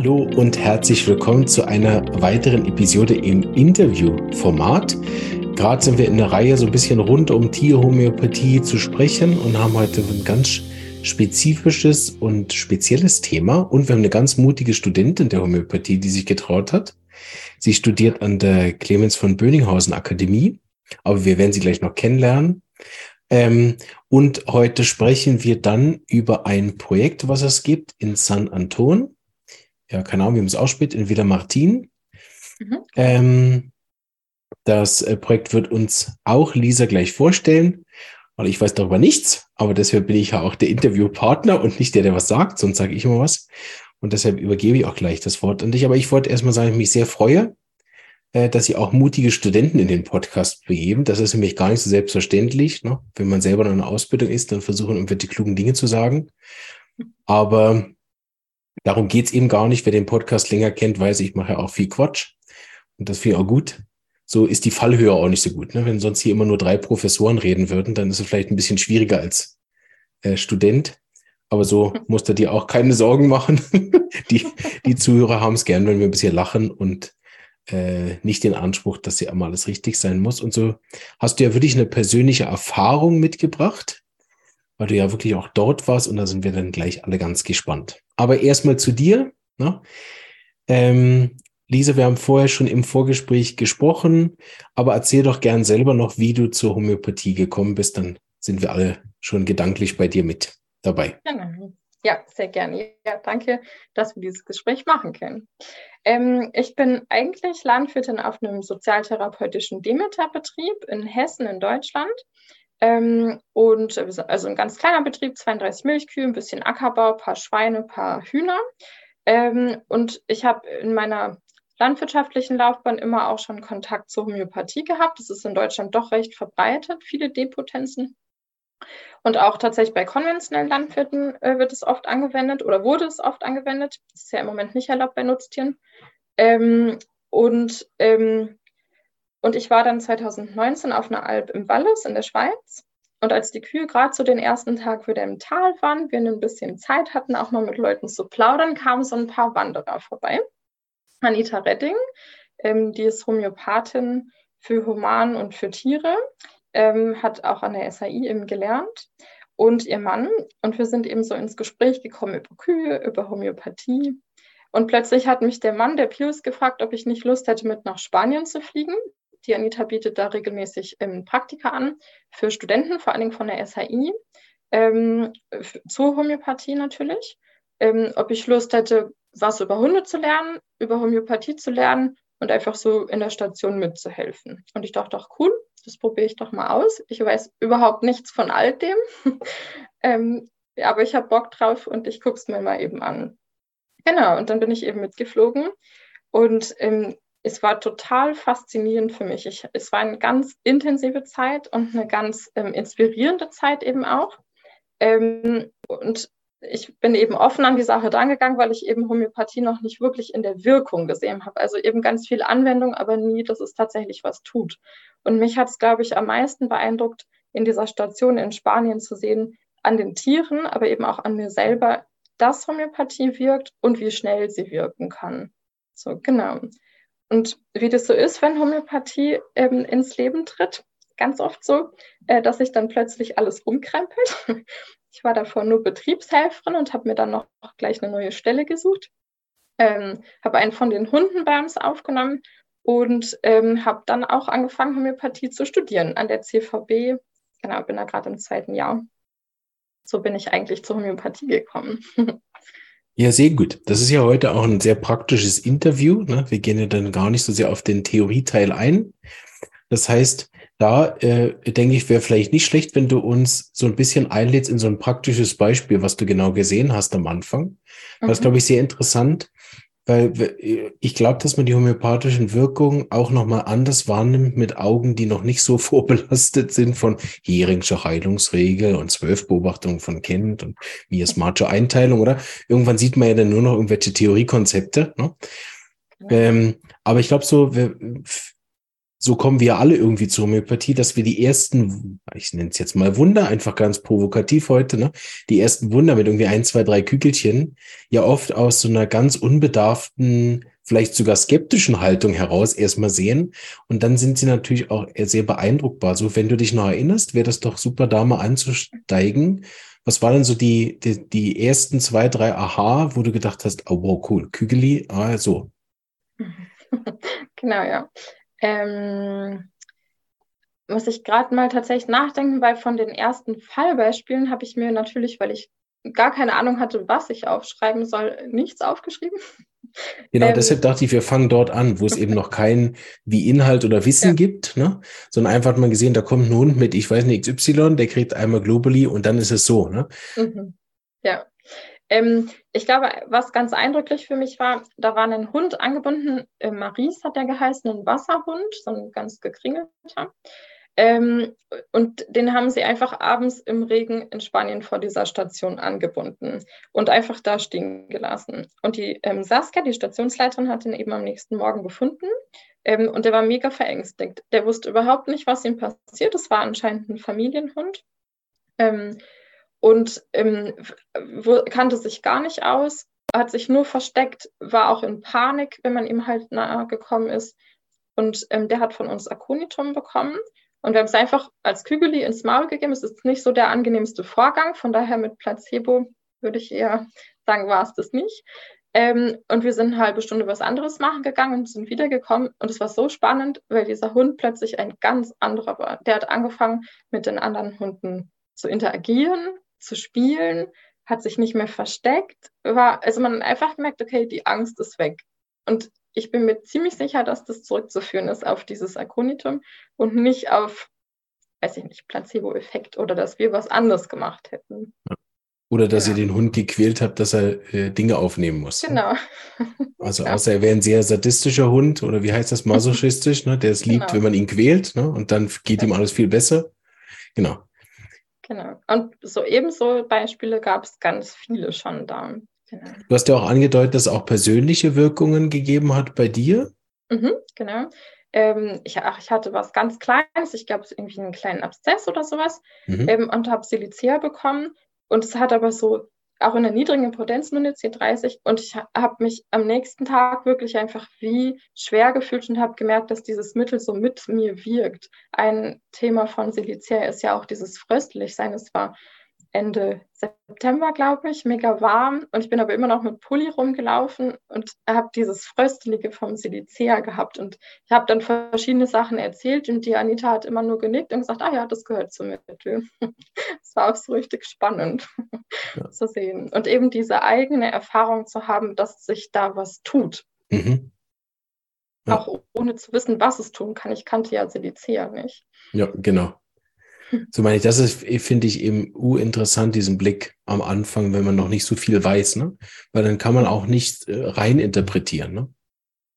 Hallo und herzlich willkommen zu einer weiteren Episode im Interviewformat. Gerade sind wir in der Reihe so ein bisschen rund um Tierhomöopathie zu sprechen und haben heute ein ganz spezifisches und spezielles Thema. Und wir haben eine ganz mutige Studentin der Homöopathie, die sich getraut hat. Sie studiert an der Clemens von Böninghausen Akademie, aber wir werden sie gleich noch kennenlernen. Ähm, und heute sprechen wir dann über ein Projekt, was es gibt in San Anton ja, keine Ahnung, wie man es ausspricht, in Villa Martin. Mhm. Ähm, das äh, Projekt wird uns auch Lisa gleich vorstellen, weil ich weiß darüber nichts, aber deshalb bin ich ja auch der Interviewpartner und nicht der, der was sagt, sonst sage ich immer was. Und deshalb übergebe ich auch gleich das Wort an dich. Aber ich wollte erstmal sagen, ich mich sehr freue, äh, dass Sie auch mutige Studenten in den Podcast begeben. Das ist nämlich gar nicht so selbstverständlich. Ne? Wenn man selber in einer Ausbildung ist, dann versuchen irgendwelche klugen Dinge zu sagen. Aber Darum geht's eben gar nicht. Wer den Podcast länger kennt, weiß, ich mache ja auch viel Quatsch. Und das finde ich auch gut. So ist die Fallhöhe auch nicht so gut. Ne? Wenn sonst hier immer nur drei Professoren reden würden, dann ist es vielleicht ein bisschen schwieriger als äh, Student. Aber so musst du dir auch keine Sorgen machen. die, die Zuhörer haben es gern, wenn wir ein bisschen lachen und äh, nicht den Anspruch, dass hier immer alles richtig sein muss. Und so hast du ja wirklich eine persönliche Erfahrung mitgebracht, weil du ja wirklich auch dort warst und da sind wir dann gleich alle ganz gespannt. Aber erstmal zu dir. Ne? Ähm, Lisa, wir haben vorher schon im Vorgespräch gesprochen, aber erzähl doch gern selber noch, wie du zur Homöopathie gekommen bist, dann sind wir alle schon gedanklich bei dir mit dabei. Ja, sehr gerne. Ja, danke, dass wir dieses Gespräch machen können. Ähm, ich bin eigentlich Landwirtin auf einem sozialtherapeutischen Demeterbetrieb in Hessen in Deutschland. Ähm, und also ein ganz kleiner Betrieb, 32 Milchkühe, ein bisschen Ackerbau, paar Schweine, paar Hühner. Ähm, und ich habe in meiner landwirtschaftlichen Laufbahn immer auch schon Kontakt zur Homöopathie gehabt. Das ist in Deutschland doch recht verbreitet, viele Depotenzen. Und auch tatsächlich bei konventionellen Landwirten äh, wird es oft angewendet oder wurde es oft angewendet. Das ist ja im Moment nicht erlaubt bei Nutztieren. Ähm, und ähm, und ich war dann 2019 auf einer Alp im Wallis in der Schweiz. Und als die Kühe gerade zu den ersten Tag wieder im Tal waren, wir ein bisschen Zeit hatten, auch mal mit Leuten zu plaudern, kamen so ein paar Wanderer vorbei. Anita Redding, ähm, die ist Homöopathin für Human und für Tiere, ähm, hat auch an der SAI eben gelernt und ihr Mann. Und wir sind eben so ins Gespräch gekommen über Kühe, über Homöopathie. Und plötzlich hat mich der Mann, der Pius, gefragt, ob ich nicht Lust hätte, mit nach Spanien zu fliegen. Die Anita bietet da regelmäßig ähm, Praktika an für Studenten, vor allen Dingen von der SHI, ähm, zur Homöopathie natürlich. Ähm, ob ich Lust hätte, was über Hunde zu lernen, über Homöopathie zu lernen und einfach so in der Station mitzuhelfen. Und ich dachte, doch cool, das probiere ich doch mal aus. Ich weiß überhaupt nichts von all dem, ähm, aber ich habe Bock drauf und ich gucke es mir mal eben an. Genau, und dann bin ich eben mitgeflogen. Und ähm, es war total faszinierend für mich. Ich, es war eine ganz intensive Zeit und eine ganz ähm, inspirierende Zeit eben auch. Ähm, und ich bin eben offen an die Sache drangegangen, weil ich eben Homöopathie noch nicht wirklich in der Wirkung gesehen habe. Also eben ganz viel Anwendung, aber nie, dass es tatsächlich was tut. Und mich hat es, glaube ich, am meisten beeindruckt, in dieser Station in Spanien zu sehen, an den Tieren, aber eben auch an mir selber, dass Homöopathie wirkt und wie schnell sie wirken kann. So, genau. Und wie das so ist, wenn Homöopathie ähm, ins Leben tritt, ganz oft so, äh, dass sich dann plötzlich alles umkrempelt. Ich war davor nur Betriebshelferin und habe mir dann noch gleich eine neue Stelle gesucht. Ähm, habe einen von den Hunden bei uns aufgenommen und ähm, habe dann auch angefangen, Homöopathie zu studieren an der CVB. Genau, bin da gerade im zweiten Jahr. So bin ich eigentlich zur Homöopathie gekommen. Ja, sehr gut. Das ist ja heute auch ein sehr praktisches Interview. Ne? Wir gehen ja dann gar nicht so sehr auf den Theorieteil ein. Das heißt, da äh, denke ich, wäre vielleicht nicht schlecht, wenn du uns so ein bisschen einlädst in so ein praktisches Beispiel, was du genau gesehen hast am Anfang. Das ist, mhm. glaube ich, sehr interessant, weil ich glaube, dass man die homöopathischen Wirkungen auch nochmal anders wahrnimmt mit Augen, die noch nicht so vorbelastet sind von Heringscher Heilungsregel und zwölf Beobachtungen von Kind und miasmatische Einteilung, oder? Irgendwann sieht man ja dann nur noch irgendwelche Theoriekonzepte. Ne? Ähm, aber ich glaube so, so kommen wir alle irgendwie zur Homöopathie, dass wir die ersten, ich nenne es jetzt mal Wunder, einfach ganz provokativ heute, ne? Die ersten Wunder mit irgendwie ein, zwei, drei Kügelchen ja oft aus so einer ganz unbedarften, vielleicht sogar skeptischen Haltung heraus erstmal sehen. Und dann sind sie natürlich auch sehr beeindruckbar. So, wenn du dich noch erinnerst, wäre das doch super, da mal anzusteigen. Was waren denn so die, die, die ersten zwei, drei Aha, wo du gedacht hast, oh wow, cool, Kügeli, ah, so. Genau, ja. Ähm, muss ich gerade mal tatsächlich nachdenken, weil von den ersten Fallbeispielen habe ich mir natürlich, weil ich gar keine Ahnung hatte, was ich aufschreiben soll, nichts aufgeschrieben. Genau, ähm, deshalb dachte ich, wir fangen dort an, wo es eben noch kein wie Inhalt oder Wissen ja. gibt, ne? sondern einfach hat man gesehen, da kommt ein Hund mit, ich weiß nicht, XY, der kriegt einmal Globally und dann ist es so. Ne? Mhm. Ja, ähm, ich glaube, was ganz eindrücklich für mich war, da war ein Hund angebunden, äh, Maries hat der geheißen, ein Wasserhund, so ein ganz gekringelter. Ähm, und den haben sie einfach abends im Regen in Spanien vor dieser Station angebunden und einfach da stehen gelassen. Und die ähm, Saskia, die Stationsleiterin, hat ihn eben am nächsten Morgen gefunden ähm, und der war mega verängstigt. Der wusste überhaupt nicht, was ihm passiert. Es war anscheinend ein Familienhund. Und ähm, kannte sich gar nicht aus, hat sich nur versteckt, war auch in Panik, wenn man ihm halt nahe gekommen ist. Und ähm, der hat von uns Aconitum bekommen. Und wir haben es einfach als Kügeli ins Maul gegeben. Es ist nicht so der angenehmste Vorgang. Von daher mit Placebo würde ich eher sagen, war es das nicht. Ähm, und wir sind eine halbe Stunde was anderes machen gegangen und sind wiedergekommen. Und es war so spannend, weil dieser Hund plötzlich ein ganz anderer war. Der hat angefangen, mit den anderen Hunden zu interagieren, zu spielen, hat sich nicht mehr versteckt, war, also man einfach gemerkt, okay, die Angst ist weg. Und ich bin mir ziemlich sicher, dass das zurückzuführen ist auf dieses Akonitum und nicht auf, weiß ich nicht, Placebo-Effekt oder dass wir was anderes gemacht hätten. Oder dass ja. ihr den Hund gequält habt, dass er äh, Dinge aufnehmen muss. Genau. Also ja. außer er wäre ein sehr sadistischer Hund oder wie heißt das, masochistisch, ne? der es liebt, genau. wenn man ihn quält, ne? und dann geht ja. ihm alles viel besser. Genau. Genau. Und so ebenso Beispiele gab es ganz viele schon da. Genau. Du hast ja auch angedeutet, dass es auch persönliche Wirkungen gegeben hat bei dir. Mhm, genau. Ähm, ich, ach, ich hatte was ganz Kleines, ich glaube, irgendwie einen kleinen Abszess oder sowas mhm. ähm, und habe Silicea bekommen. Und es hat aber so auch in der niedrigen Potenzminute C30 und ich habe mich am nächsten Tag wirklich einfach wie schwer gefühlt und habe gemerkt, dass dieses Mittel so mit mir wirkt. Ein Thema von Silicea ist ja auch dieses Fröstlichsein. Es war Ende September, glaube ich, mega warm. Und ich bin aber immer noch mit Pulli rumgelaufen und habe dieses Fröstelige vom Silicea gehabt. Und ich habe dann verschiedene Sachen erzählt und die Anita hat immer nur genickt und gesagt, ah ja, das gehört zum Mittel. Es war auch so richtig spannend ja. zu sehen. Und eben diese eigene Erfahrung zu haben, dass sich da was tut. Mhm. Ja. Auch ohne zu wissen, was es tun kann. Ich kannte ja Silicea nicht. Ja, genau. So meine ich, das ist, finde ich eben interessant, diesen Blick am Anfang, wenn man noch nicht so viel weiß, ne? Weil dann kann man auch nicht äh, rein interpretieren, ne?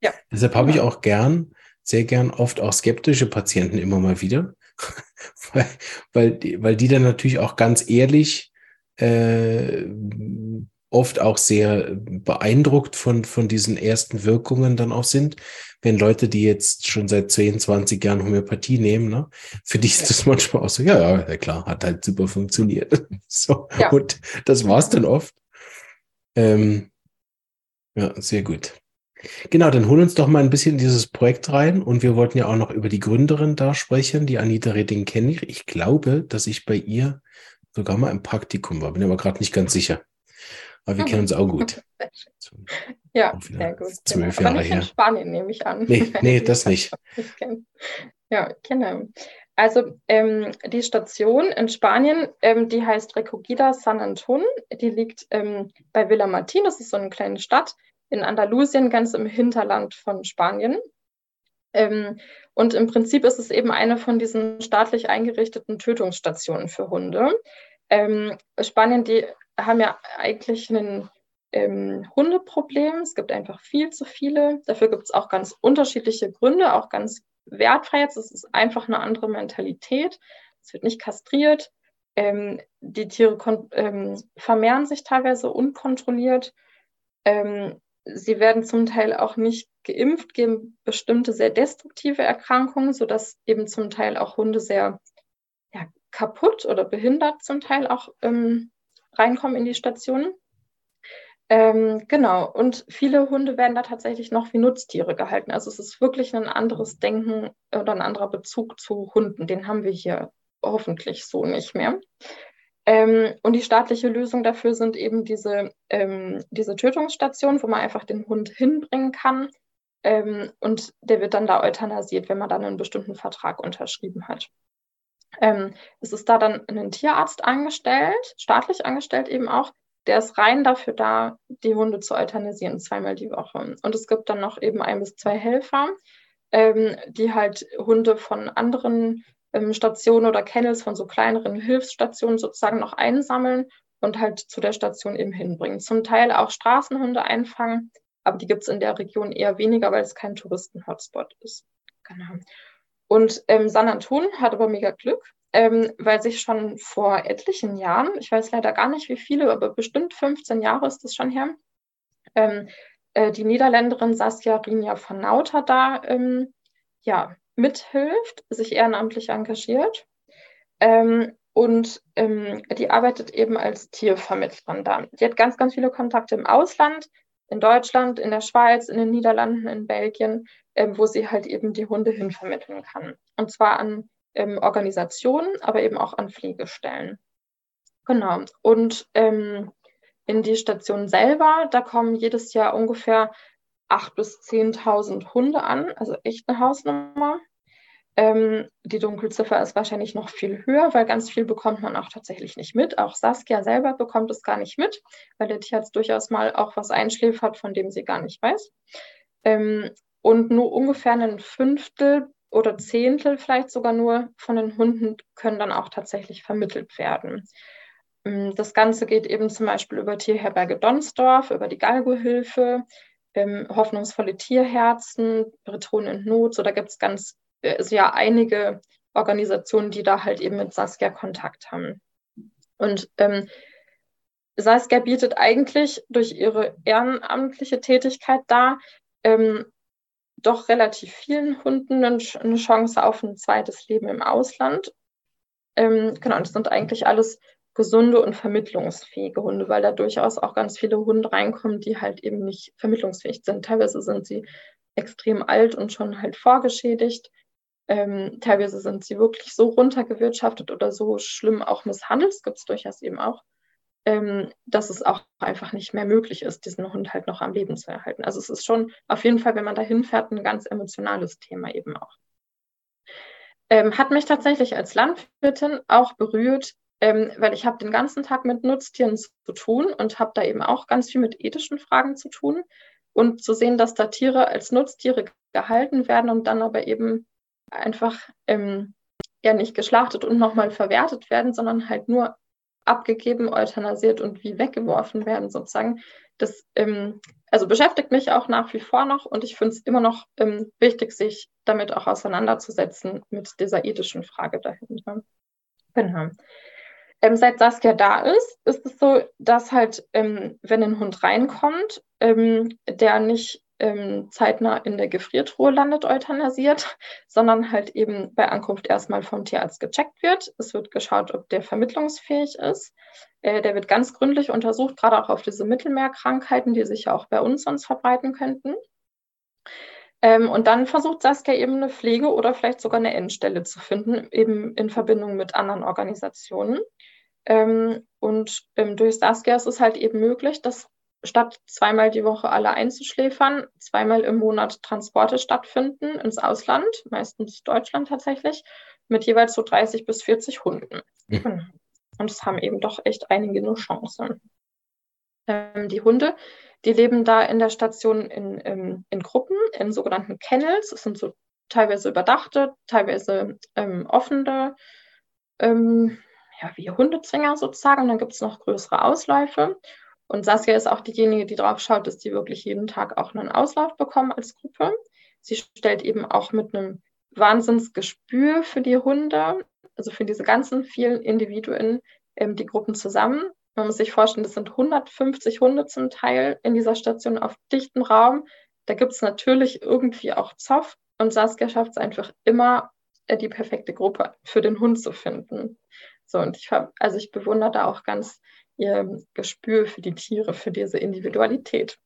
Ja. Deshalb habe ja. ich auch gern, sehr gern oft auch skeptische Patienten immer mal wieder, weil, weil, die, weil die dann natürlich auch ganz ehrlich äh, oft auch sehr beeindruckt von, von diesen ersten Wirkungen dann auch sind. Wenn Leute, die jetzt schon seit 10, 20 Jahren Homöopathie nehmen, ne, für die ist das manchmal auch so, ja, ja, klar, hat halt super funktioniert. so, ja. und das war's dann oft. Ähm, ja, sehr gut. Genau, dann hol uns doch mal ein bisschen dieses Projekt rein und wir wollten ja auch noch über die Gründerin da sprechen. Die Anita Redding kenne ich. Ich glaube, dass ich bei ihr sogar mal im Praktikum war, bin aber gerade nicht ganz sicher. Aber wir kennen uns auch gut. ja, sehr gut. Zwölf genau. Jahre Aber nicht her. in Spanien, nehme ich an. Nee, nee das nicht. ja, genau. Also ähm, die Station in Spanien, ähm, die heißt Recogida San Anton. Die liegt ähm, bei Villa Martin, das ist so eine kleine Stadt in Andalusien, ganz im Hinterland von Spanien. Ähm, und im Prinzip ist es eben eine von diesen staatlich eingerichteten Tötungsstationen für Hunde. Ähm, Spanien, die haben ja eigentlich ein ähm, Hundeproblem. Es gibt einfach viel zu viele. Dafür gibt es auch ganz unterschiedliche Gründe, auch ganz wertfrei jetzt. Es ist einfach eine andere Mentalität. Es wird nicht kastriert. Ähm, die Tiere ähm, vermehren sich teilweise unkontrolliert. Ähm, sie werden zum Teil auch nicht geimpft, geben bestimmte sehr destruktive Erkrankungen, sodass eben zum Teil auch Hunde sehr ja, kaputt oder behindert zum Teil auch ähm, reinkommen in die Stationen. Ähm, genau, und viele Hunde werden da tatsächlich noch wie Nutztiere gehalten. Also es ist wirklich ein anderes Denken oder ein anderer Bezug zu Hunden. Den haben wir hier hoffentlich so nicht mehr. Ähm, und die staatliche Lösung dafür sind eben diese, ähm, diese Tötungsstationen, wo man einfach den Hund hinbringen kann. Ähm, und der wird dann da euthanasiert, wenn man dann einen bestimmten Vertrag unterschrieben hat. Ähm, es ist da dann ein Tierarzt angestellt, staatlich angestellt eben auch, der ist rein dafür da, die Hunde zu euthanasieren, zweimal die Woche. Und es gibt dann noch eben ein bis zwei Helfer, ähm, die halt Hunde von anderen ähm, Stationen oder Kennels, von so kleineren Hilfsstationen sozusagen noch einsammeln und halt zu der Station eben hinbringen. Zum Teil auch Straßenhunde einfangen, aber die gibt es in der Region eher weniger, weil es kein Touristen-Hotspot ist. Genau. Und ähm, San Anton hat aber mega Glück, ähm, weil sich schon vor etlichen Jahren, ich weiß leider gar nicht wie viele, aber bestimmt 15 Jahre ist das schon her, ähm, äh, die Niederländerin Saskia Rinja von Nauta da ähm, ja, mithilft, sich ehrenamtlich engagiert. Ähm, und ähm, die arbeitet eben als Tiervermittlerin da. Die hat ganz, ganz viele Kontakte im Ausland, in Deutschland, in der Schweiz, in den Niederlanden, in Belgien, ähm, wo sie halt eben die Hunde hinvermitteln kann. Und zwar an ähm, Organisationen, aber eben auch an Pflegestellen. Genau. Und ähm, in die Station selber, da kommen jedes Jahr ungefähr 8.000 bis 10.000 Hunde an, also echt eine Hausnummer. Ähm, die Dunkelziffer ist wahrscheinlich noch viel höher, weil ganz viel bekommt man auch tatsächlich nicht mit. Auch Saskia selber bekommt es gar nicht mit, weil der Tierarzt durchaus mal auch was einschläfert, von dem sie gar nicht weiß. Ähm, und nur ungefähr ein Fünftel oder Zehntel vielleicht sogar nur von den Hunden können dann auch tatsächlich vermittelt werden. Ähm, das Ganze geht eben zum Beispiel über Tierherberge Donsdorf, über die Galgo-Hilfe, ähm, hoffnungsvolle Tierherzen, Bretonen in Not. So, da gibt es ganz also ja einige Organisationen, die da halt eben mit Saskia Kontakt haben. Und ähm, Saskia bietet eigentlich durch ihre ehrenamtliche Tätigkeit da ähm, doch relativ vielen Hunden eine Chance auf ein zweites Leben im Ausland. Ähm, genau, das sind eigentlich alles gesunde und vermittlungsfähige Hunde, weil da durchaus auch ganz viele Hunde reinkommen, die halt eben nicht vermittlungsfähig sind. Teilweise sind sie extrem alt und schon halt vorgeschädigt. Ähm, teilweise sind sie wirklich so runtergewirtschaftet oder so schlimm auch misshandelt, gibt es durchaus eben auch, ähm, dass es auch einfach nicht mehr möglich ist, diesen Hund halt noch am Leben zu erhalten. Also es ist schon auf jeden Fall, wenn man dahin fährt, ein ganz emotionales Thema eben auch. Ähm, hat mich tatsächlich als Landwirtin auch berührt, ähm, weil ich habe den ganzen Tag mit Nutztieren zu tun und habe da eben auch ganz viel mit ethischen Fragen zu tun. Und zu sehen, dass da Tiere als Nutztiere gehalten werden und dann aber eben einfach ähm, ja nicht geschlachtet und nochmal verwertet werden, sondern halt nur abgegeben, euthanasiert und wie weggeworfen werden sozusagen. Das ähm, also beschäftigt mich auch nach wie vor noch und ich finde es immer noch ähm, wichtig, sich damit auch auseinanderzusetzen mit dieser ethischen Frage dahinter. Genau. Ähm, seit Saskia da ist, ist es so, dass halt, ähm, wenn ein Hund reinkommt, ähm, der nicht ähm, zeitnah in der Gefriertruhe landet, euthanasiert, sondern halt eben bei Ankunft erstmal vom Tierarzt gecheckt wird. Es wird geschaut, ob der vermittlungsfähig ist. Äh, der wird ganz gründlich untersucht, gerade auch auf diese Mittelmeerkrankheiten, die sich ja auch bei uns sonst verbreiten könnten. Ähm, und dann versucht Saskia eben eine Pflege oder vielleicht sogar eine Endstelle zu finden, eben in Verbindung mit anderen Organisationen. Ähm, und ähm, durch Saskia ist es halt eben möglich, dass statt zweimal die Woche alle einzuschläfern, zweimal im Monat Transporte stattfinden ins Ausland, meistens Deutschland tatsächlich, mit jeweils so 30 bis 40 Hunden. Mhm. Und es haben eben doch echt einige nur Chancen. Ähm, die Hunde, die leben da in der Station in, in, in Gruppen, in sogenannten Kennels. Es sind so teilweise überdachte, teilweise ähm, offene, ähm, ja, wie Hundezwinger sozusagen. Und dann gibt es noch größere Ausläufe. Und Saskia ist auch diejenige, die drauf schaut, dass die wirklich jeden Tag auch einen Auslauf bekommen als Gruppe. Sie stellt eben auch mit einem Wahnsinnsgespür für die Hunde, also für diese ganzen vielen Individuen, ähm, die Gruppen zusammen. Man muss sich vorstellen, das sind 150 Hunde zum Teil in dieser Station auf dichtem Raum. Da gibt es natürlich irgendwie auch Zoff und Saskia schafft es einfach immer, äh, die perfekte Gruppe für den Hund zu finden. So, und ich also ich bewundere da auch ganz ihr Gespür für die Tiere, für diese Individualität.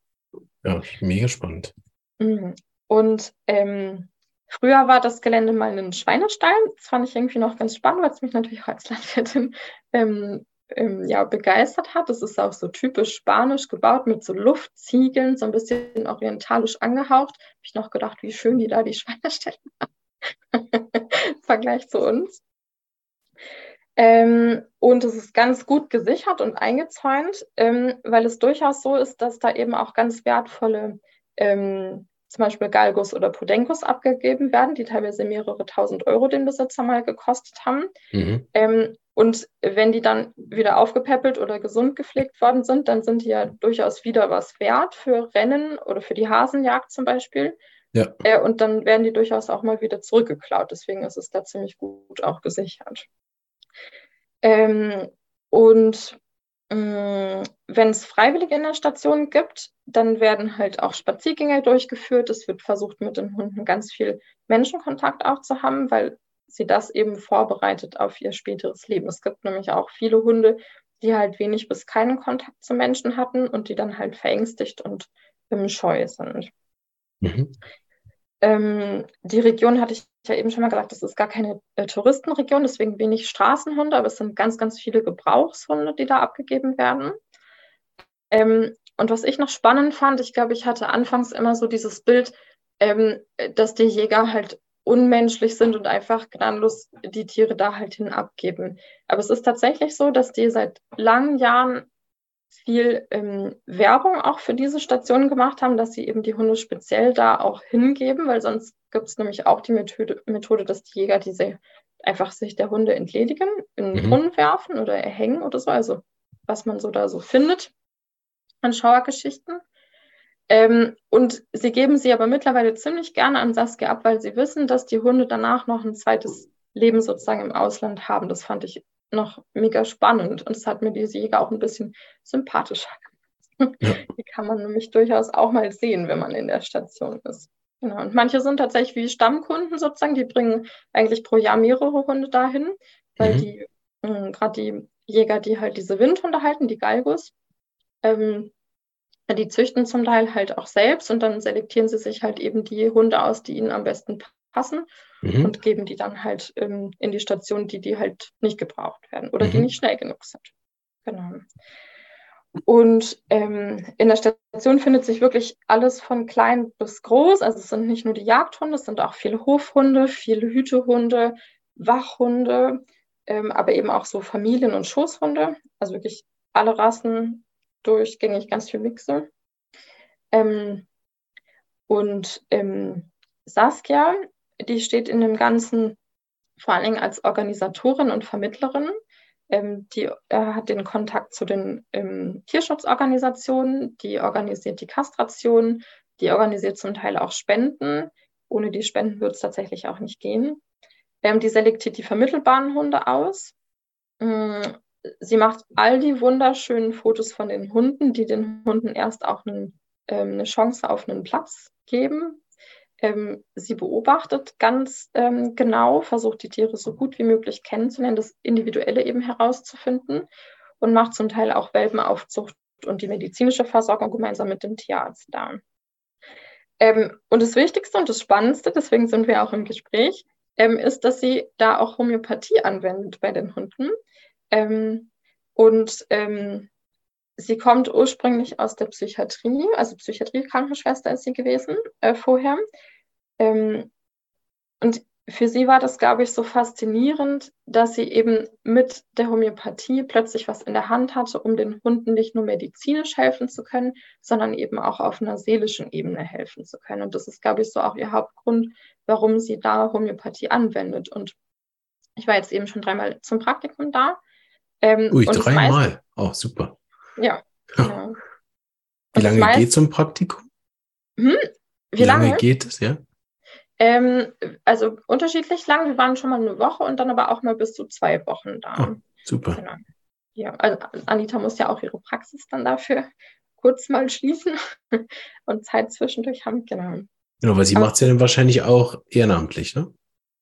Ja, mega spannend. Mhm. Und ähm, früher war das Gelände mal ein Schweinestall. Das fand ich irgendwie noch ganz spannend, weil es mich natürlich als Landwirtin ähm, ähm, ja, begeistert hat. Das ist auch so typisch spanisch gebaut mit so Luftziegeln, so ein bisschen orientalisch angehaucht. Habe ich noch gedacht, wie schön die da die Schweineställe haben. Im Vergleich zu uns. Ähm, und es ist ganz gut gesichert und eingezäunt, ähm, weil es durchaus so ist, dass da eben auch ganz wertvolle, ähm, zum Beispiel Galgos oder Podenkos abgegeben werden, die teilweise mehrere tausend Euro den Besitzer mal gekostet haben. Mhm. Ähm, und wenn die dann wieder aufgepäppelt oder gesund gepflegt worden sind, dann sind die ja durchaus wieder was wert für Rennen oder für die Hasenjagd zum Beispiel. Ja. Äh, und dann werden die durchaus auch mal wieder zurückgeklaut. Deswegen ist es da ziemlich gut auch gesichert. Ähm, und äh, wenn es Freiwillige in der Station gibt, dann werden halt auch Spaziergänge durchgeführt. Es wird versucht, mit den Hunden ganz viel Menschenkontakt auch zu haben, weil sie das eben vorbereitet auf ihr späteres Leben. Es gibt nämlich auch viele Hunde, die halt wenig bis keinen Kontakt zu Menschen hatten und die dann halt verängstigt und scheu sind. Mhm. Ähm, die Region hatte ich ja eben schon mal gesagt, das ist gar keine äh, Touristenregion, deswegen wenig Straßenhunde, aber es sind ganz, ganz viele Gebrauchshunde, die da abgegeben werden. Ähm, und was ich noch spannend fand, ich glaube, ich hatte anfangs immer so dieses Bild, ähm, dass die Jäger halt unmenschlich sind und einfach gnadenlos die Tiere da halt hin abgeben. Aber es ist tatsächlich so, dass die seit langen Jahren viel ähm, Werbung auch für diese Station gemacht haben, dass sie eben die Hunde speziell da auch hingeben, weil sonst gibt es nämlich auch die Methode, Methode, dass die Jäger diese einfach sich der Hunde entledigen, in den mhm. Brunnen werfen oder erhängen oder so, also was man so da so findet an Schauergeschichten. Ähm, und sie geben sie aber mittlerweile ziemlich gerne an Saskia ab, weil sie wissen, dass die Hunde danach noch ein zweites Leben sozusagen im Ausland haben. Das fand ich noch mega spannend und es hat mir diese Jäger auch ein bisschen sympathischer gemacht. Ja. Die kann man nämlich durchaus auch mal sehen, wenn man in der Station ist. Genau. Und manche sind tatsächlich wie Stammkunden sozusagen, die bringen eigentlich pro Jahr mehrere Hunde dahin, weil mhm. die, äh, gerade die Jäger, die halt diese Windhunde halten, die Galgos, ähm, die züchten zum Teil halt auch selbst und dann selektieren sie sich halt eben die Hunde aus, die ihnen am besten passen mhm. und geben die dann halt ähm, in die Station, die die halt nicht gebraucht werden oder mhm. die nicht schnell genug sind. Genau. Und ähm, in der Station findet sich wirklich alles von klein bis groß. Also es sind nicht nur die Jagdhunde, es sind auch viele Hofhunde, viele Hütehunde, Wachhunde, ähm, aber eben auch so Familien- und Schoßhunde. Also wirklich alle Rassen durchgängig, ganz viel Mixe. Ähm, und ähm, Saskia die steht in dem Ganzen vor allen Dingen als Organisatorin und Vermittlerin. Ähm, die äh, hat den Kontakt zu den ähm, Tierschutzorganisationen, die organisiert die Kastration, die organisiert zum Teil auch Spenden. Ohne die Spenden würde es tatsächlich auch nicht gehen. Ähm, die selektiert die vermittelbaren Hunde aus. Ähm, sie macht all die wunderschönen Fotos von den Hunden, die den Hunden erst auch einen, ähm, eine Chance auf einen Platz geben, ähm, sie beobachtet ganz ähm, genau, versucht die Tiere so gut wie möglich kennenzulernen, das Individuelle eben herauszufinden und macht zum Teil auch Welpenaufzucht und die medizinische Versorgung gemeinsam mit dem Tierarzt da. Ähm, und das Wichtigste und das Spannendste, deswegen sind wir auch im Gespräch, ähm, ist, dass sie da auch Homöopathie anwendet bei den Hunden. Ähm, und ähm, sie kommt ursprünglich aus der Psychiatrie, also Psychiatrie-Krankenschwester ist sie gewesen äh, vorher. Ähm, und für sie war das, glaube ich, so faszinierend, dass sie eben mit der Homöopathie plötzlich was in der Hand hatte, um den Hunden nicht nur medizinisch helfen zu können, sondern eben auch auf einer seelischen Ebene helfen zu können. Und das ist, glaube ich, so auch ihr Hauptgrund, warum sie da Homöopathie anwendet. Und ich war jetzt eben schon dreimal zum Praktikum da. Ähm, Ui, dreimal. Oh, super. Ja. Genau. Wie lange meist, geht zum Praktikum? Hm? Wie, Wie lange? lange geht es, ja? Ähm, also unterschiedlich lang. Wir waren schon mal eine Woche und dann aber auch mal bis zu zwei Wochen da. Oh, super. Genau. ja, also Anita muss ja auch ihre Praxis dann dafür kurz mal schließen und Zeit zwischendurch haben, genau. Genau, weil sie macht es ja dann wahrscheinlich auch ehrenamtlich, ne?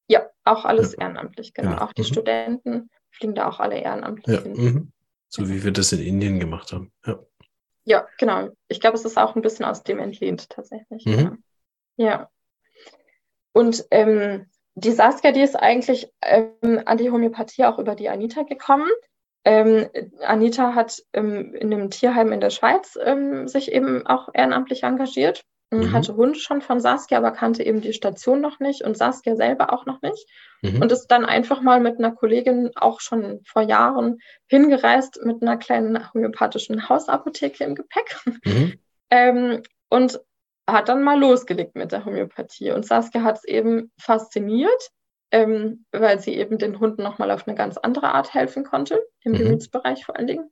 Ja, auch alles ja. ehrenamtlich, genau. genau. Auch die mhm. Studenten fliegen da auch alle ehrenamtlich ja. hin. Mhm. So wie wir das in Indien gemacht haben. Ja, ja genau. Ich glaube, es ist auch ein bisschen aus dem entlehnt tatsächlich. Mhm. Ja. Und ähm, die Saskia, die ist eigentlich ähm, an die Homöopathie auch über die Anita gekommen. Ähm, Anita hat ähm, in einem Tierheim in der Schweiz ähm, sich eben auch ehrenamtlich engagiert, mhm. hatte Hund schon von Saskia, aber kannte eben die Station noch nicht und Saskia selber auch noch nicht. Mhm. Und ist dann einfach mal mit einer Kollegin auch schon vor Jahren hingereist mit einer kleinen homöopathischen Hausapotheke im Gepäck. Mhm. Ähm, und hat dann mal losgelegt mit der Homöopathie. Und Saskia hat es eben fasziniert ähm, weil sie eben den Hunden nochmal auf eine ganz andere Art helfen konnte, im mhm. Gemütsbereich vor allen Dingen.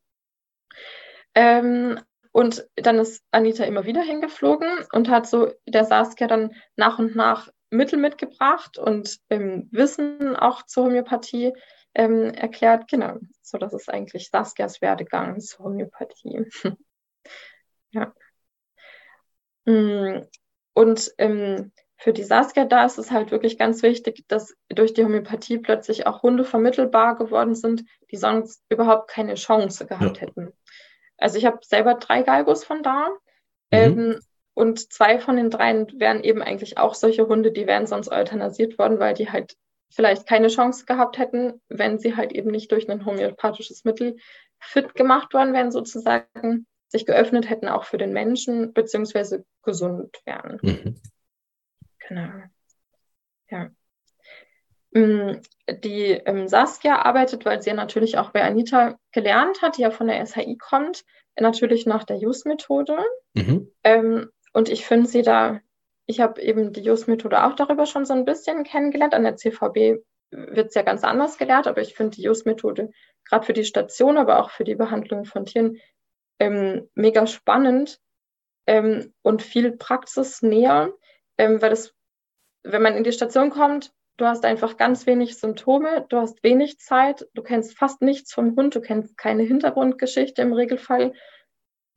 Ähm, und dann ist Anita immer wieder hingeflogen und hat so der Saskia dann nach und nach Mittel mitgebracht und ähm, Wissen auch zur Homöopathie ähm, erklärt. Genau, so das ist eigentlich Saskias Werdegang zur Homöopathie. ja. Mm, und ähm, für die Saskia da ist es halt wirklich ganz wichtig, dass durch die Homöopathie plötzlich auch Hunde vermittelbar geworden sind, die sonst überhaupt keine Chance gehabt ja. hätten. Also ich habe selber drei Galgos von da. Mhm. Ähm, und zwei von den dreien wären eben eigentlich auch solche Hunde, die wären sonst euthanasiert worden, weil die halt vielleicht keine Chance gehabt hätten, wenn sie halt eben nicht durch ein homöopathisches Mittel fit gemacht worden wären, sozusagen, sich geöffnet hätten auch für den Menschen, beziehungsweise gesund wären. Mhm. Genau. Ja. Mm, die ähm, Saskia arbeitet, weil sie ja natürlich auch bei Anita gelernt hat, die ja von der SHI kommt, natürlich nach der JUS-Methode. Mhm. Ähm, und ich finde sie da, ich habe eben die JUS-Methode auch darüber schon so ein bisschen kennengelernt. An der CVB wird es ja ganz anders gelehrt, aber ich finde die JUS-Methode gerade für die Station, aber auch für die Behandlung von Tieren ähm, mega spannend ähm, und viel praxisnäher ähm, weil das, wenn man in die Station kommt, du hast einfach ganz wenig Symptome, du hast wenig Zeit, du kennst fast nichts vom Hund, du kennst keine Hintergrundgeschichte im Regelfall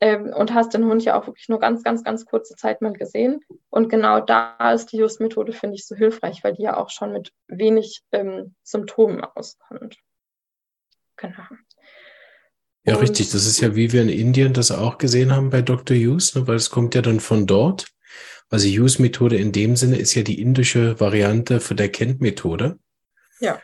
ähm, und hast den Hund ja auch wirklich nur ganz, ganz, ganz kurze Zeit mal gesehen. Und genau da ist die Just-Methode, finde ich, so hilfreich, weil die ja auch schon mit wenig ähm, Symptomen auskommt. Genau. Ja, richtig. Das ist ja, wie wir in Indien das auch gesehen haben bei Dr. Hughes, ne, weil es kommt ja dann von dort. Also Use-Methode in dem Sinne ist ja die indische Variante von der Kent-Methode. Ja.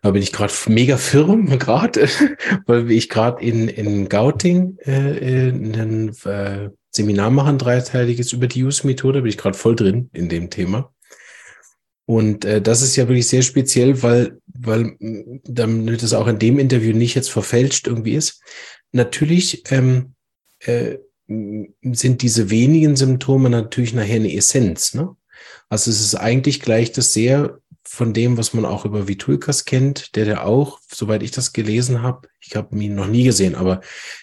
Da bin ich gerade mega firm, gerade, weil ich gerade in, in Gauting äh, ein äh, Seminar mache, ein dreiteiliges über die Use-Methode, bin ich gerade voll drin in dem Thema. Und äh, das ist ja wirklich sehr speziell, weil, weil damit es auch in dem Interview nicht jetzt verfälscht irgendwie ist. Natürlich ähm, äh, sind diese wenigen Symptome natürlich nachher eine Essenz. Ne? Also es ist eigentlich gleich das sehr von dem, was man auch über Vitulkas kennt, der der auch, soweit ich das gelesen habe, ich habe ihn noch nie gesehen, aber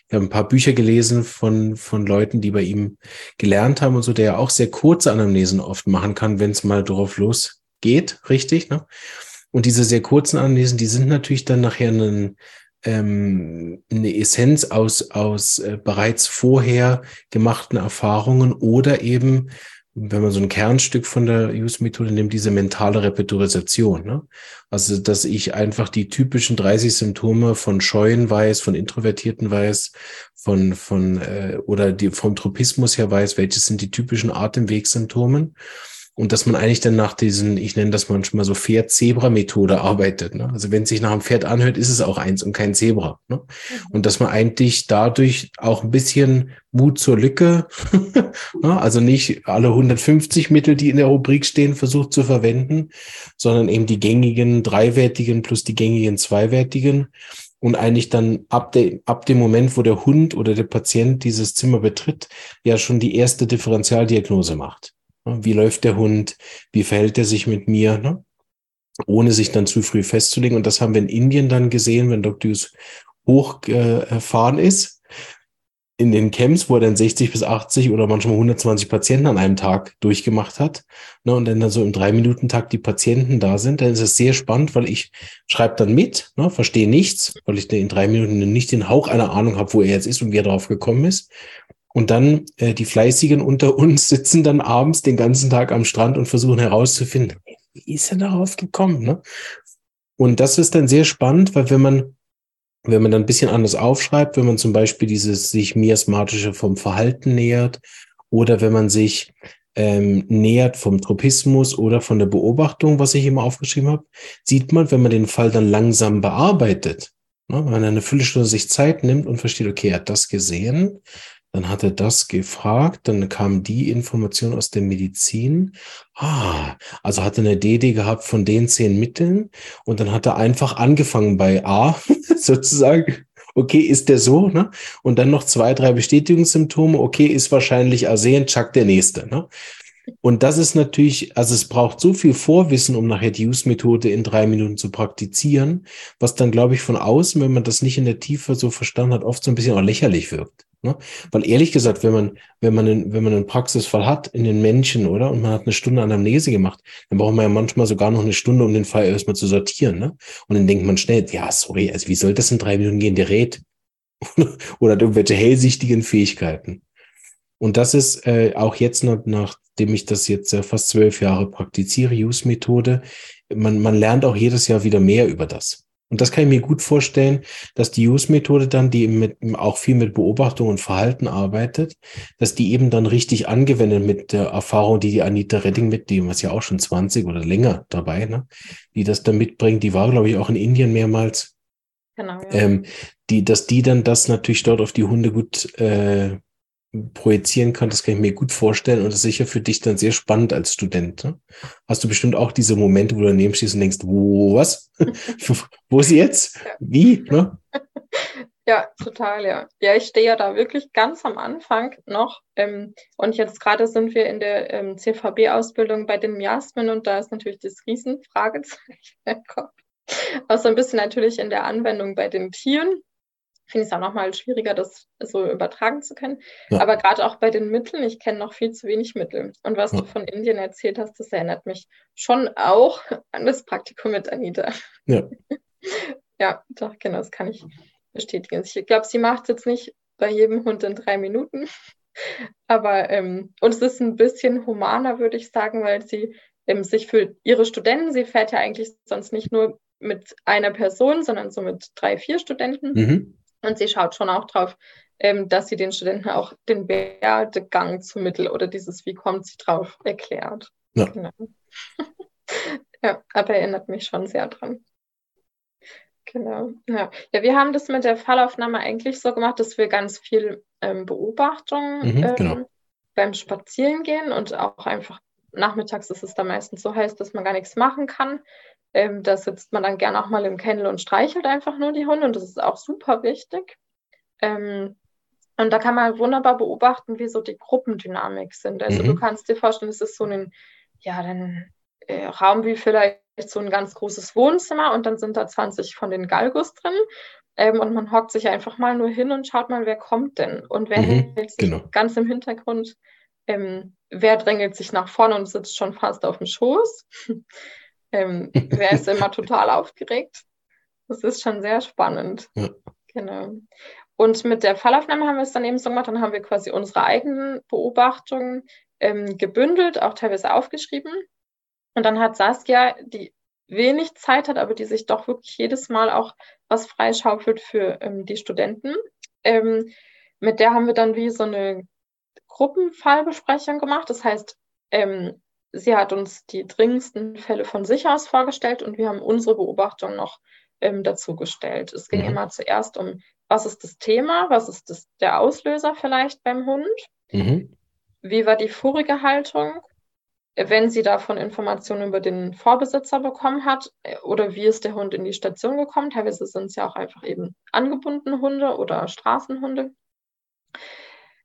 ich habe ein paar Bücher gelesen von, von Leuten, die bei ihm gelernt haben und so, der ja auch sehr kurze Anamnesen oft machen kann, wenn es mal drauf losgeht, richtig. Ne? Und diese sehr kurzen Anamnesen, die sind natürlich dann nachher ein, ähm, eine Essenz aus, aus äh, bereits vorher gemachten Erfahrungen oder eben, wenn man so ein Kernstück von der Use-Methode nimmt, diese mentale Repetitorisation. Ne? Also, dass ich einfach die typischen 30 Symptome von Scheuen weiß, von Introvertierten weiß, von, von äh, oder die, vom Tropismus her weiß, welche sind die typischen Atemwegssymptomen und dass man eigentlich dann nach diesen, ich nenne das manchmal so Pferd-Zebra-Methode arbeitet. Ne? Also wenn es sich nach einem Pferd anhört, ist es auch eins und kein Zebra. Ne? Mhm. Und dass man eigentlich dadurch auch ein bisschen Mut zur Lücke, ne? also nicht alle 150 Mittel, die in der Rubrik stehen, versucht zu verwenden, sondern eben die gängigen dreiwertigen plus die gängigen zweiwertigen und eigentlich dann ab, de, ab dem Moment, wo der Hund oder der Patient dieses Zimmer betritt, ja schon die erste Differentialdiagnose macht. Wie läuft der Hund? Wie verhält er sich mit mir? Ne? Ohne sich dann zu früh festzulegen. Und das haben wir in Indien dann gesehen, wenn Dr. Hughes hochgefahren ist. in den Camps, wo er dann 60 bis 80 oder manchmal 120 Patienten an einem Tag durchgemacht hat. Ne, und dann, dann so im Drei-Minuten-Tag die Patienten da sind, dann ist es sehr spannend, weil ich schreibe dann mit, ne, verstehe nichts, weil ich in drei Minuten nicht den Hauch einer Ahnung habe, wo er jetzt ist und wie er drauf gekommen ist. Und dann äh, die Fleißigen unter uns sitzen dann abends den ganzen Tag am Strand und versuchen herauszufinden, wie ist er darauf gekommen? Ne? Und das ist dann sehr spannend, weil wenn man wenn man dann ein bisschen anders aufschreibt, wenn man zum Beispiel dieses sich miasmatische vom Verhalten nähert oder wenn man sich ähm, nähert vom Tropismus oder von der Beobachtung, was ich immer aufgeschrieben habe, sieht man, wenn man den Fall dann langsam bearbeitet, ne, wenn man eine Viertelstunde sich Zeit nimmt und versteht, okay, er hat das gesehen, dann hat er das gefragt, dann kam die Information aus der Medizin. Ah, also hat er eine DD gehabt von den zehn Mitteln und dann hat er einfach angefangen bei A, sozusagen. Okay, ist der so, ne? Und dann noch zwei, drei Bestätigungssymptome. Okay, ist wahrscheinlich Arsen, chuck der nächste, ne? Und das ist natürlich, also es braucht so viel Vorwissen, um nachher die Use-Methode in drei Minuten zu praktizieren, was dann, glaube ich, von außen, wenn man das nicht in der Tiefe so verstanden hat, oft so ein bisschen auch lächerlich wirkt. Ne? Weil ehrlich gesagt, wenn man, wenn man, einen, wenn man einen Praxisfall hat in den Menschen, oder? Und man hat eine Stunde Anamnese gemacht, dann braucht man ja manchmal sogar noch eine Stunde, um den Fall erstmal zu sortieren, ne? Und dann denkt man schnell, ja, sorry, also wie soll das in drei Minuten gehen? Der rät. oder hat irgendwelche hellsichtigen Fähigkeiten. Und das ist äh, auch jetzt, noch, nachdem ich das jetzt äh, fast zwölf Jahre praktiziere, Use-Methode, man, man lernt auch jedes Jahr wieder mehr über das. Und das kann ich mir gut vorstellen, dass die Use-Methode dann, die mit, auch viel mit Beobachtung und Verhalten arbeitet, dass die eben dann richtig angewendet mit der Erfahrung, die die Anita Redding mitnehmen, was ja auch schon 20 oder länger dabei, ne, die das dann mitbringt. Die war, glaube ich, auch in Indien mehrmals. Genau. Ja. Ähm, die, dass die dann das natürlich dort auf die Hunde gut äh, projizieren kann, das kann ich mir gut vorstellen und das ist sicher für dich dann sehr spannend als Student. Ne? Hast du bestimmt auch diese Momente, wo du daneben stehst und denkst, wo, was? wo ist sie jetzt? Wie? Ne? Ja, total, ja. Ja, ich stehe ja da wirklich ganz am Anfang noch. Ähm, und jetzt gerade sind wir in der ähm, CVB-Ausbildung bei den Miasmen und da ist natürlich das Riesenfragezeichen im Kopf. Auch so ein bisschen natürlich in der Anwendung bei den Tieren finde ich es auch nochmal schwieriger, das so übertragen zu können. Ja. Aber gerade auch bei den Mitteln, ich kenne noch viel zu wenig Mittel. Und was ja. du von Indien erzählt hast, das erinnert mich schon auch an das Praktikum mit Anita. Ja, ja doch, genau, das kann ich bestätigen. Ich glaube, sie macht es jetzt nicht bei jedem Hund in drei Minuten. Aber, ähm, und es ist ein bisschen humaner, würde ich sagen, weil sie ähm, sich für ihre Studenten, sie fährt ja eigentlich sonst nicht nur mit einer Person, sondern so mit drei, vier Studenten. Mhm. Und sie schaut schon auch drauf, ähm, dass sie den Studenten auch den Werdegang zum Mittel oder dieses Wie kommt sie drauf erklärt. Ja. Genau. ja, aber erinnert mich schon sehr dran. Genau. Ja. ja, wir haben das mit der Fallaufnahme eigentlich so gemacht, dass wir ganz viel ähm, Beobachtung mhm, ähm, genau. beim Spazierengehen und auch einfach nachmittags ist es da meistens so heiß, dass man gar nichts machen kann. Ähm, da sitzt man dann gerne auch mal im Kennel und streichelt einfach nur die Hunde und das ist auch super wichtig. Ähm, und da kann man wunderbar beobachten, wie so die Gruppendynamik sind. Also mhm. du kannst dir vorstellen, es ist so ein, ja, ein äh, Raum wie vielleicht so ein ganz großes Wohnzimmer und dann sind da 20 von den Galgos drin. Ähm, und man hockt sich einfach mal nur hin und schaut mal, wer kommt denn und wer mhm, hält sich genau. ganz im Hintergrund. Ähm, wer drängelt sich nach vorne und sitzt schon fast auf dem Schoß. Ähm, wer ist immer total aufgeregt? Das ist schon sehr spannend. Ja. Genau. Und mit der Fallaufnahme haben wir es dann eben so gemacht, dann haben wir quasi unsere eigenen Beobachtungen ähm, gebündelt, auch teilweise aufgeschrieben. Und dann hat Saskia, die wenig Zeit hat, aber die sich doch wirklich jedes Mal auch was freischaufelt für ähm, die Studenten. Ähm, mit der haben wir dann wie so eine Gruppenfallbesprechung gemacht. Das heißt, ähm, sie hat uns die dringendsten Fälle von sich aus vorgestellt und wir haben unsere Beobachtung noch ähm, dazu gestellt. Es ging mhm. immer zuerst um, was ist das Thema, was ist das, der Auslöser vielleicht beim Hund, mhm. wie war die vorige Haltung, wenn sie davon Informationen über den Vorbesitzer bekommen hat äh, oder wie ist der Hund in die Station gekommen. Teilweise sind es ja auch einfach eben angebundene Hunde oder Straßenhunde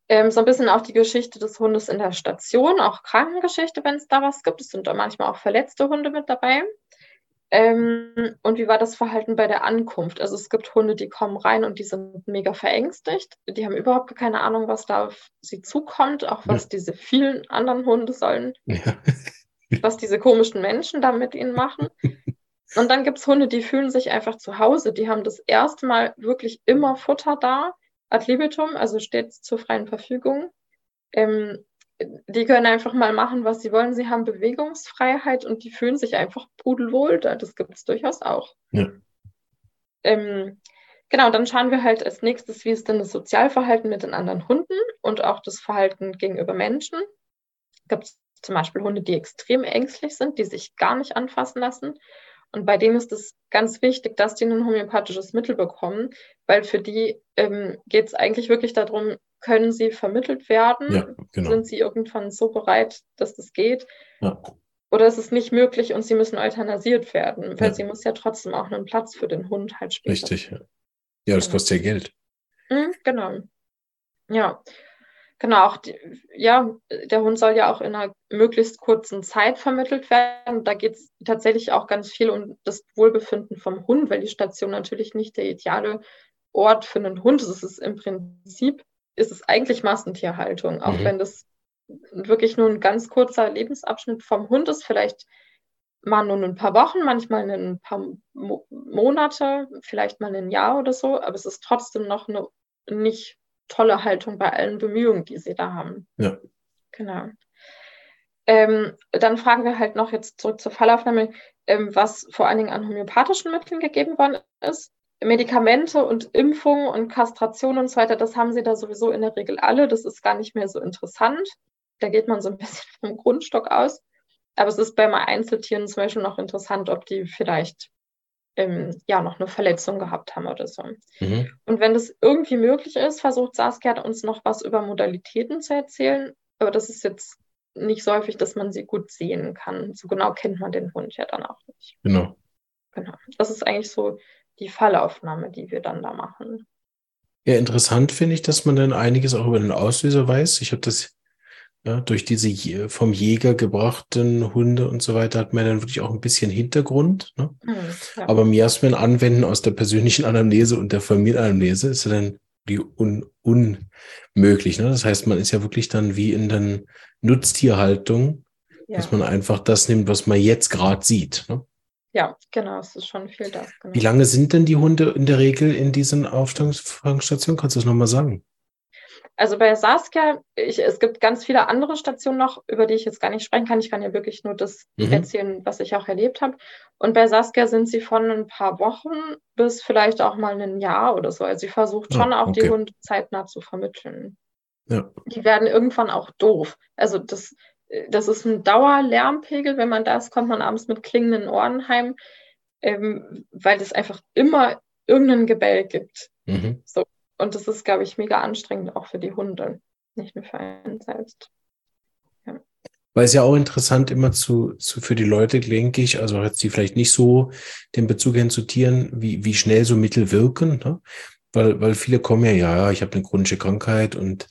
ähm, so ein bisschen auf die Geschichte des Hundes in der Station, auch Krankengeschichte, wenn es da was gibt. Es sind da manchmal auch verletzte Hunde mit dabei. Ähm, und wie war das Verhalten bei der Ankunft? Also es gibt Hunde, die kommen rein und die sind mega verängstigt. Die haben überhaupt keine Ahnung, was da auf sie zukommt, auch was ja. diese vielen anderen Hunde sollen, ja. was diese komischen Menschen da mit ihnen machen. Und dann gibt es Hunde, die fühlen sich einfach zu Hause. Die haben das erste Mal wirklich immer Futter da, ad libitum, also stets zur freien Verfügung. Ähm, die können einfach mal machen, was sie wollen. Sie haben Bewegungsfreiheit und die fühlen sich einfach pudelwohl. Das gibt es durchaus auch. Ja. Ähm, genau, dann schauen wir halt als nächstes, wie ist denn das Sozialverhalten mit den anderen Hunden und auch das Verhalten gegenüber Menschen. Gibt es zum Beispiel Hunde, die extrem ängstlich sind, die sich gar nicht anfassen lassen. Und bei denen ist es ganz wichtig, dass die ein homöopathisches Mittel bekommen, weil für die ähm, geht es eigentlich wirklich darum, können sie vermittelt werden? Ja, genau. Sind sie irgendwann so bereit, dass das geht? Ja. Oder ist es nicht möglich und sie müssen euthanasiert werden? Weil ja. sie muss ja trotzdem auch einen Platz für den Hund halt spielen. Richtig, ja. Ja, das kostet ja Geld. Mhm, genau. Ja. Genau, auch die, ja, der Hund soll ja auch in einer möglichst kurzen Zeit vermittelt werden. Da geht es tatsächlich auch ganz viel um das Wohlbefinden vom Hund, weil die Station natürlich nicht der ideale Ort für einen Hund ist. Es ist im Prinzip ist es eigentlich Massentierhaltung, auch mhm. wenn das wirklich nur ein ganz kurzer Lebensabschnitt vom Hund ist, vielleicht mal nur ein paar Wochen, manchmal ein paar Mo Monate, vielleicht mal ein Jahr oder so, aber es ist trotzdem noch eine nicht tolle Haltung bei allen Bemühungen, die sie da haben. Ja. Genau. Ähm, dann fragen wir halt noch jetzt zurück zur Fallaufnahme, ähm, was vor allen Dingen an homöopathischen Mitteln gegeben worden ist. Medikamente und Impfungen und Kastration und so weiter, das haben sie da sowieso in der Regel alle. Das ist gar nicht mehr so interessant. Da geht man so ein bisschen vom Grundstock aus. Aber es ist bei mal Einzeltieren zum Beispiel noch interessant, ob die vielleicht ähm, ja noch eine Verletzung gehabt haben oder so. Mhm. Und wenn das irgendwie möglich ist, versucht Saskia uns noch was über Modalitäten zu erzählen. Aber das ist jetzt nicht so häufig, dass man sie gut sehen kann. So genau kennt man den Hund ja dann auch nicht. Genau. Genau. Das ist eigentlich so die Fallaufnahme, die wir dann da machen. Ja, interessant finde ich, dass man dann einiges auch über den Auslöser weiß. Ich habe das ja, durch diese vom Jäger gebrachten Hunde und so weiter hat man dann wirklich auch ein bisschen Hintergrund. Ne? Mhm, ja. Aber Miasmen anwenden aus der persönlichen Anamnese und der Familienanamnese ist ja dann die un unmöglich. Ne? Das heißt, man ist ja wirklich dann wie in der Nutztierhaltung, ja. dass man einfach das nimmt, was man jetzt gerade sieht. Ne? Ja, genau, es ist schon viel das. Genau. Wie lange sind denn die Hunde in der Regel in diesen Aufstellungsstationen? Kannst du das nochmal sagen? Also bei Saskia, ich, es gibt ganz viele andere Stationen noch, über die ich jetzt gar nicht sprechen kann. Ich kann ja wirklich nur das mhm. erzählen, was ich auch erlebt habe. Und bei Saskia sind sie von ein paar Wochen bis vielleicht auch mal ein Jahr oder so. Also sie versucht schon ah, auch okay. die Hunde zeitnah zu vermitteln. Ja. Die werden irgendwann auch doof. Also das das ist ein Dauerlärmpegel. Wenn man da ist, kommt man abends mit klingenden Ohren heim, ähm, weil es einfach immer irgendein Gebell gibt. Mhm. So. Und das ist, glaube ich, mega anstrengend auch für die Hunde, nicht nur für einen selbst. Ja. Weil es ja auch interessant immer zu, zu für die Leute, denke ich, also jetzt die vielleicht nicht so den Bezug hin zu Tieren, wie, wie schnell so Mittel wirken, ne? weil, weil viele kommen ja, ja, ich habe eine chronische Krankheit und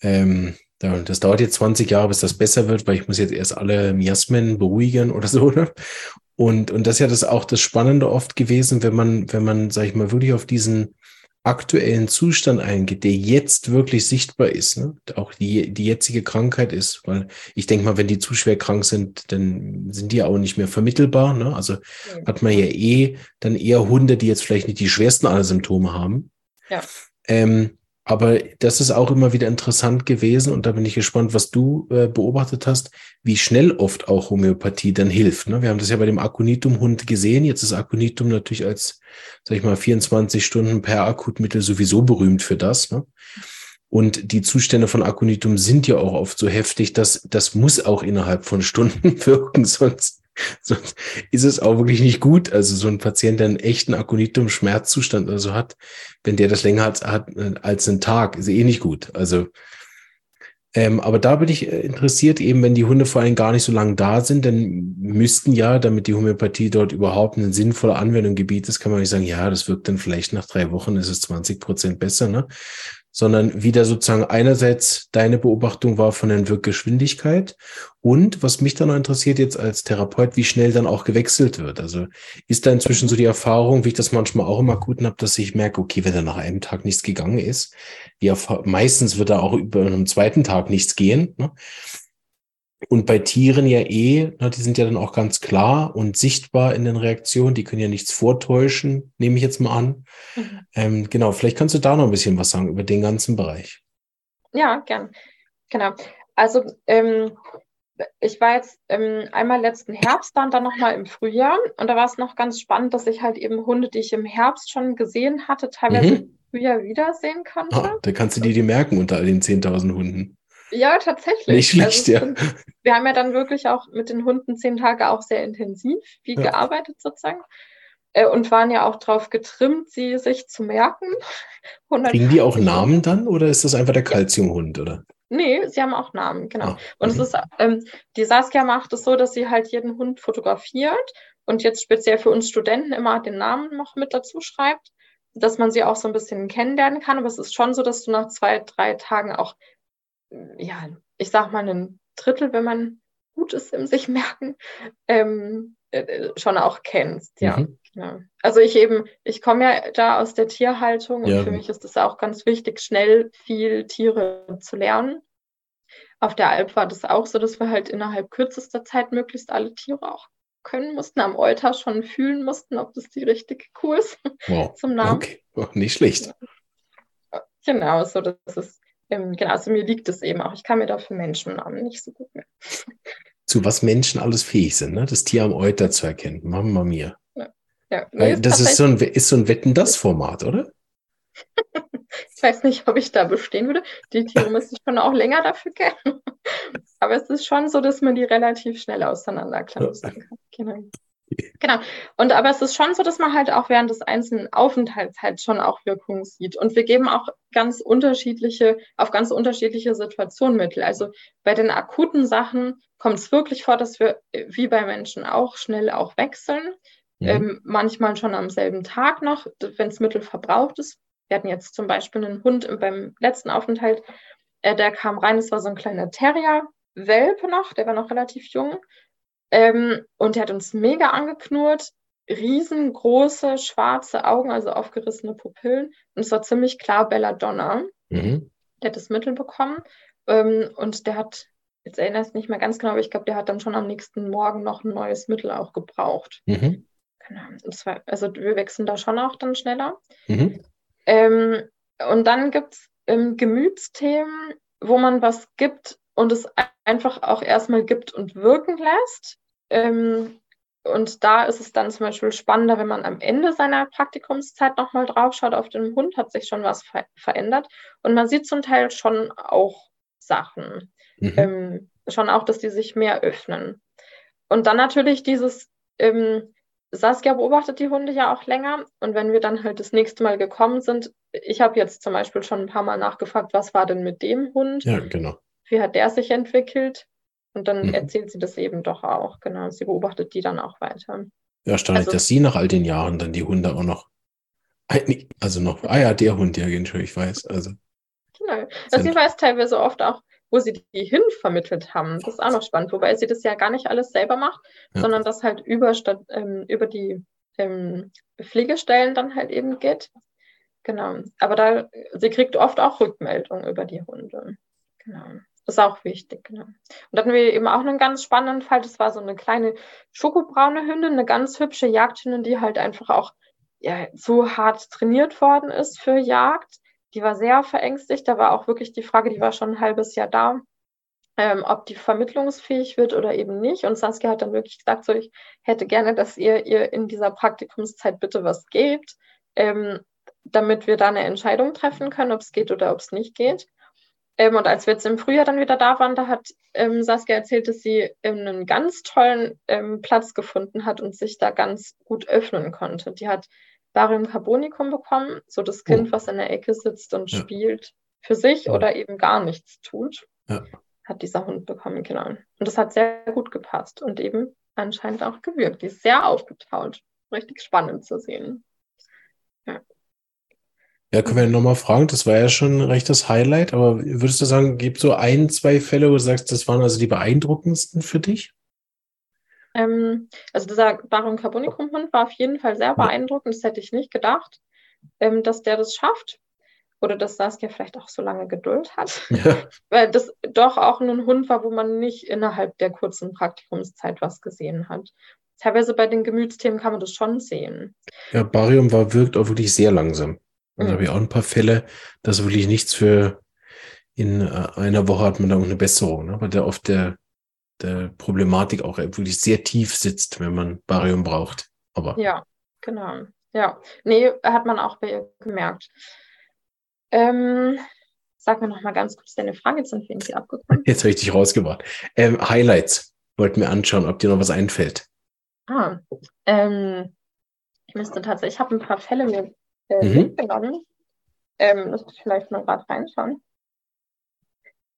ähm, das dauert jetzt 20 Jahre, bis das besser wird, weil ich muss jetzt erst alle Miasmen beruhigen oder so. Ne? Und, und das ist ja das auch das Spannende oft gewesen, wenn man, wenn man, sag ich mal, wirklich auf diesen aktuellen Zustand eingeht, der jetzt wirklich sichtbar ist, ne? auch die, die jetzige Krankheit ist, weil ich denke mal, wenn die zu schwer krank sind, dann sind die auch nicht mehr vermittelbar. Ne? Also ja. hat man ja eh dann eher Hunde, die jetzt vielleicht nicht die schwersten aller Symptome haben. Ja. Ähm, aber das ist auch immer wieder interessant gewesen und da bin ich gespannt, was du äh, beobachtet hast, wie schnell oft auch Homöopathie dann hilft. Ne? Wir haben das ja bei dem Aconitum-Hund gesehen. Jetzt ist Aconitum natürlich als, sag ich mal, 24 Stunden per Akutmittel sowieso berühmt für das. Ne? Und die Zustände von Aconitum sind ja auch oft so heftig, dass das muss auch innerhalb von Stunden wirken, sonst Sonst ist es auch wirklich nicht gut. Also so ein Patient, der einen echten Akonitum-Schmerzzustand oder so hat, wenn der das länger hat, hat als einen Tag, ist eh nicht gut. Also, ähm, aber da bin ich äh, interessiert, eben wenn die Hunde vor allem gar nicht so lange da sind, dann müssten ja, damit die Homöopathie dort überhaupt ein sinnvoller Anwendungsgebiet ist, kann man nicht sagen, ja, das wirkt dann vielleicht nach drei Wochen, ist es 20 Prozent besser. Ne? Sondern wieder sozusagen einerseits deine Beobachtung war von der Wirkgeschwindigkeit und was mich dann noch interessiert jetzt als Therapeut, wie schnell dann auch gewechselt wird. Also ist da inzwischen so die Erfahrung, wie ich das manchmal auch im Akuten habe, dass ich merke, okay, wenn da nach einem Tag nichts gegangen ist, die meistens wird da auch über einen zweiten Tag nichts gehen. Ne? Und bei Tieren ja eh, ne, die sind ja dann auch ganz klar und sichtbar in den Reaktionen, die können ja nichts vortäuschen, nehme ich jetzt mal an. Mhm. Ähm, genau, vielleicht kannst du da noch ein bisschen was sagen über den ganzen Bereich. Ja, gern. Genau. Also ähm, ich war jetzt ähm, einmal letzten Herbst da und dann nochmal im Frühjahr. Und da war es noch ganz spannend, dass ich halt eben Hunde, die ich im Herbst schon gesehen hatte, teilweise mhm. im Frühjahr wiedersehen konnte. Ah, da kannst du dir die merken unter all den 10.000 Hunden. Ja, tatsächlich. Nicht schlecht, also, ja. Wir haben ja dann wirklich auch mit den Hunden zehn Tage auch sehr intensiv viel ja. gearbeitet sozusagen äh, und waren ja auch darauf getrimmt, sie sich zu merken. Kriegen die auch Namen dann oder ist das einfach der Calciumhund, oder? Nee, sie haben auch Namen, genau. Ah, und es mhm. ist, ähm, die Saskia macht es so, dass sie halt jeden Hund fotografiert und jetzt speziell für uns Studenten immer den Namen noch mit dazu schreibt, dass man sie auch so ein bisschen kennenlernen kann. Aber es ist schon so, dass du nach zwei, drei Tagen auch ja, ich sag mal, ein Drittel, wenn man gut ist im sich merken, ähm, äh, schon auch kennst, ja. Mhm. ja. Also ich eben, ich komme ja da aus der Tierhaltung ja. und für mich ist es auch ganz wichtig, schnell viel Tiere zu lernen. Auf der Alp war das auch so, dass wir halt innerhalb kürzester Zeit möglichst alle Tiere auch können mussten, am Euter schon fühlen mussten, ob das die richtige Kuh ist wow. zum Namen. Okay, oh, nicht schlecht. Genau, so das ist ähm, genau, also mir liegt es eben auch. Ich kann mir dafür Menschennamen nicht so gut merken. Zu was Menschen alles fähig sind, ne? das Tier am Euter zu erkennen. Mama mir. Ja. Ja, nee, das ist so, ein, ist so ein Wetten-Das-Format, oder? ich weiß nicht, ob ich da bestehen würde. Die Tiere müssen schon auch länger dafür kennen. Aber es ist schon so, dass man die relativ schnell auseinanderklammern kann. Genau. Genau. Und aber es ist schon so, dass man halt auch während des einzelnen Aufenthalts halt schon auch Wirkungen sieht. Und wir geben auch ganz unterschiedliche, auf ganz unterschiedliche Situationen Mittel. Also bei den akuten Sachen kommt es wirklich vor, dass wir, wie bei Menschen auch, schnell auch wechseln. Mhm. Ähm, manchmal schon am selben Tag noch, wenn das Mittel verbraucht ist. Wir hatten jetzt zum Beispiel einen Hund beim letzten Aufenthalt, äh, der kam rein, es war so ein kleiner Terrier, Welpe noch, der war noch relativ jung. Ähm, und der hat uns mega angeknurrt, riesengroße schwarze Augen, also aufgerissene Pupillen. Und es war ziemlich klar Belladonna. Mhm. Der hat das Mittel bekommen. Ähm, und der hat, jetzt erinnere ich mich nicht mehr ganz genau, aber ich glaube, der hat dann schon am nächsten Morgen noch ein neues Mittel auch gebraucht. Mhm. Genau. War, also wir wechseln da schon auch dann schneller. Mhm. Ähm, und dann gibt es ähm, Gemütsthemen, wo man was gibt und es einfach auch erstmal gibt und wirken lässt. Ähm, und da ist es dann zum Beispiel spannender, wenn man am Ende seiner Praktikumszeit nochmal draufschaut auf den Hund, hat sich schon was ver verändert. Und man sieht zum Teil schon auch Sachen. Mhm. Ähm, schon auch, dass die sich mehr öffnen. Und dann natürlich dieses, ähm, Saskia beobachtet die Hunde ja auch länger. Und wenn wir dann halt das nächste Mal gekommen sind, ich habe jetzt zum Beispiel schon ein paar Mal nachgefragt, was war denn mit dem Hund? Ja, genau. Wie hat der sich entwickelt? Und dann mhm. erzählt sie das eben doch auch, genau. Sie beobachtet die dann auch weiter. Ja, erstaunlich, also, dass sie nach all den Jahren dann die Hunde auch noch, also noch, ah ja, der Hund, ja, ich weiß, also. Genau. Also sie weiß teilweise oft auch, wo sie die hin vermittelt haben. Das ist auch noch spannend, wobei sie das ja gar nicht alles selber macht, ja. sondern das halt über, ähm, über die ähm, Pflegestellen dann halt eben geht. Genau. Aber da, sie kriegt oft auch Rückmeldungen über die Hunde. Genau. Ist auch wichtig, genau. Und dann hatten wir eben auch einen ganz spannenden Fall. Das war so eine kleine schokobraune Hündin, eine ganz hübsche Jagdhündin, die halt einfach auch ja, so hart trainiert worden ist für Jagd. Die war sehr verängstigt. Da war auch wirklich die Frage, die war schon ein halbes Jahr da, ähm, ob die vermittlungsfähig wird oder eben nicht. Und Saskia hat dann wirklich gesagt, so, ich hätte gerne, dass ihr ihr in dieser Praktikumszeit bitte was gebt, ähm, damit wir da eine Entscheidung treffen können, ob es geht oder ob es nicht geht. Ähm, und als wir jetzt im Frühjahr dann wieder da waren, da hat ähm, Saskia erzählt, dass sie ähm, einen ganz tollen ähm, Platz gefunden hat und sich da ganz gut öffnen konnte. Die hat Barium Carbonicum bekommen, so das Kind, oh. was in der Ecke sitzt und ja. spielt, für sich ja. oder eben gar nichts tut, ja. hat dieser Hund bekommen, genau. Und das hat sehr gut gepasst und eben anscheinend auch gewirkt. Die ist sehr aufgetaut. Richtig spannend zu sehen. Ja. Ja, können wir nochmal fragen. Das war ja schon ein rechtes Highlight, aber würdest du sagen, gibt so ein, zwei Fälle, wo du sagst, das waren also die beeindruckendsten für dich? Ähm, also dieser Baron Carbonicum-Hund war auf jeden Fall sehr beeindruckend. Das hätte ich nicht gedacht, ähm, dass der das schafft. Oder dass Saskia vielleicht auch so lange Geduld hat. Ja. Weil das doch auch nur ein Hund war, wo man nicht innerhalb der kurzen Praktikumszeit was gesehen hat. Teilweise bei den Gemütsthemen kann man das schon sehen. Ja, Barium war, wirkt auch wirklich sehr langsam. Also mhm. habe ich auch ein paar Fälle, dass wirklich nichts für in äh, einer Woche hat man da auch eine Besserung, ne? weil der oft der der Problematik auch wirklich sehr tief sitzt, wenn man Barium braucht. Aber ja, genau. Ja, nee, hat man auch bei ihr gemerkt. Ähm, sag mir noch mal ganz kurz deine Frage, jetzt sind wir irgendwie abgekommen. Jetzt habe ich dich rausgebracht. Ähm, Highlights wollten wir anschauen, ob dir noch was einfällt. Ah, ähm, ich müsste tatsächlich, ich habe ein paar Fälle mir äh, mhm. mitgenommen. Ähm, lass mich vielleicht mal gerade reinschauen.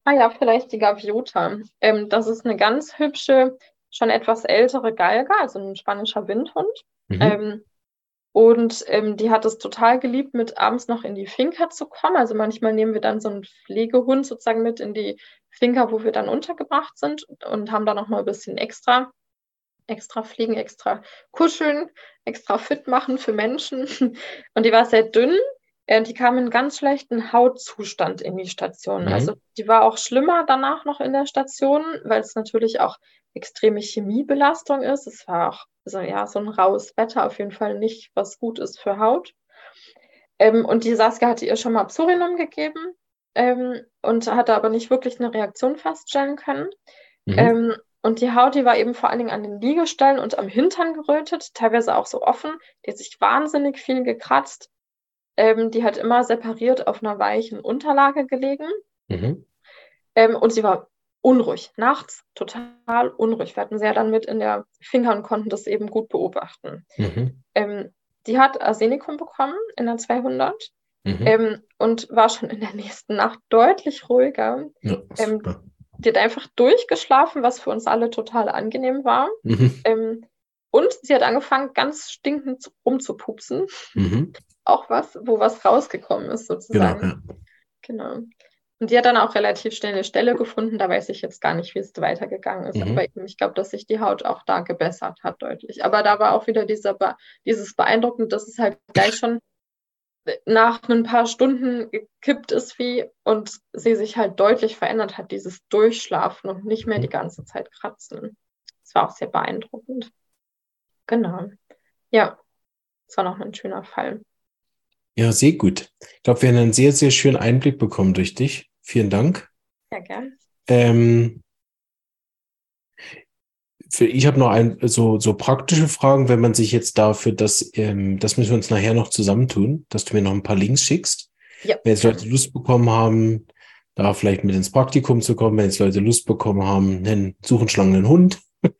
Ah ja, vielleicht die Gaviota. Ähm, das ist eine ganz hübsche, schon etwas ältere Galga, also ein spanischer Windhund. Mhm. Ähm, und ähm, die hat es total geliebt, mit abends noch in die Finca zu kommen. Also manchmal nehmen wir dann so einen Pflegehund sozusagen mit in die Finca, wo wir dann untergebracht sind und haben da noch mal ein bisschen extra, extra fliegen, extra kuscheln, extra fit machen für Menschen. Und die war sehr dünn, äh, die kam in ganz schlechten Hautzustand in die Station. Mhm. Also die war auch schlimmer danach noch in der Station, weil es natürlich auch extreme Chemiebelastung ist. Es war auch also, ja, so ein raues Wetter auf jeden Fall nicht, was gut ist für Haut. Ähm, und die Saskia hatte ihr schon mal Psorinum gegeben ähm, und hatte aber nicht wirklich eine Reaktion feststellen können. Mhm. Ähm, und die Haut, die war eben vor allen Dingen an den Liegestellen und am Hintern gerötet, teilweise auch so offen. Die hat sich wahnsinnig viel gekratzt. Ähm, die hat immer separiert auf einer weichen Unterlage gelegen. Mhm. Ähm, und sie war unruhig, nachts total unruhig. Wir hatten sie ja dann mit in der Finger und konnten das eben gut beobachten. Mhm. Ähm, die hat Arsenikum bekommen in der 200 mhm. ähm, und war schon in der nächsten Nacht deutlich ruhiger. Ja, ähm, die hat einfach durchgeschlafen, was für uns alle total angenehm war. Mhm. Ähm, und sie hat angefangen, ganz stinkend rumzupupsen. Mhm auch was, wo was rausgekommen ist, sozusagen. Genau, ja. genau. Und die hat dann auch relativ schnell eine Stelle gefunden. Da weiß ich jetzt gar nicht, wie es weitergegangen ist. Mhm. Aber ich glaube, dass sich die Haut auch da gebessert hat, deutlich. Aber da war auch wieder dieser Be dieses Beeindruckend, dass es halt gleich schon nach ein paar Stunden gekippt ist wie und sie sich halt deutlich verändert hat, dieses Durchschlafen und nicht mehr die mhm. ganze Zeit kratzen. Das war auch sehr beeindruckend. Genau. Ja, das war noch ein schöner Fall. Ja, sehr gut. Ich glaube, wir haben einen sehr, sehr schönen Einblick bekommen durch dich. Vielen Dank. Ja, gern. Ähm, für, ich habe noch ein, so, so praktische Fragen, wenn man sich jetzt dafür das, ähm, das müssen wir uns nachher noch zusammentun, dass du mir noch ein paar Links schickst. Ja. Wenn jetzt Leute Lust bekommen haben, da vielleicht mit ins Praktikum zu kommen, wenn jetzt Leute Lust bekommen haben, einen suchen Schlangen einen Hund,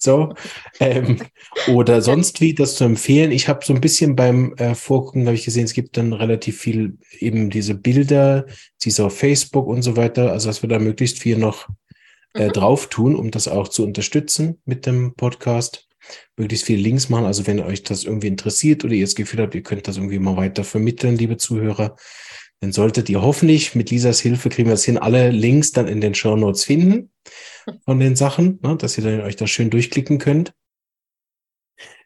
so. Ähm, oder sonst wie das zu empfehlen. Ich habe so ein bisschen beim äh, Vorgucken, habe ich gesehen, es gibt dann relativ viel eben diese Bilder, diese auf Facebook und so weiter. Also dass wir da möglichst viel noch äh, mhm. drauf tun, um das auch zu unterstützen mit dem Podcast. Möglichst viele Links machen. Also wenn euch das irgendwie interessiert oder ihr das Gefühl habt, ihr könnt das irgendwie mal weiter vermitteln, liebe Zuhörer, dann solltet ihr hoffentlich mit Lisas Hilfe kriegen wir es hin, alle Links dann in den Show Notes finden von den Sachen, ne, dass ihr dann euch da schön durchklicken könnt.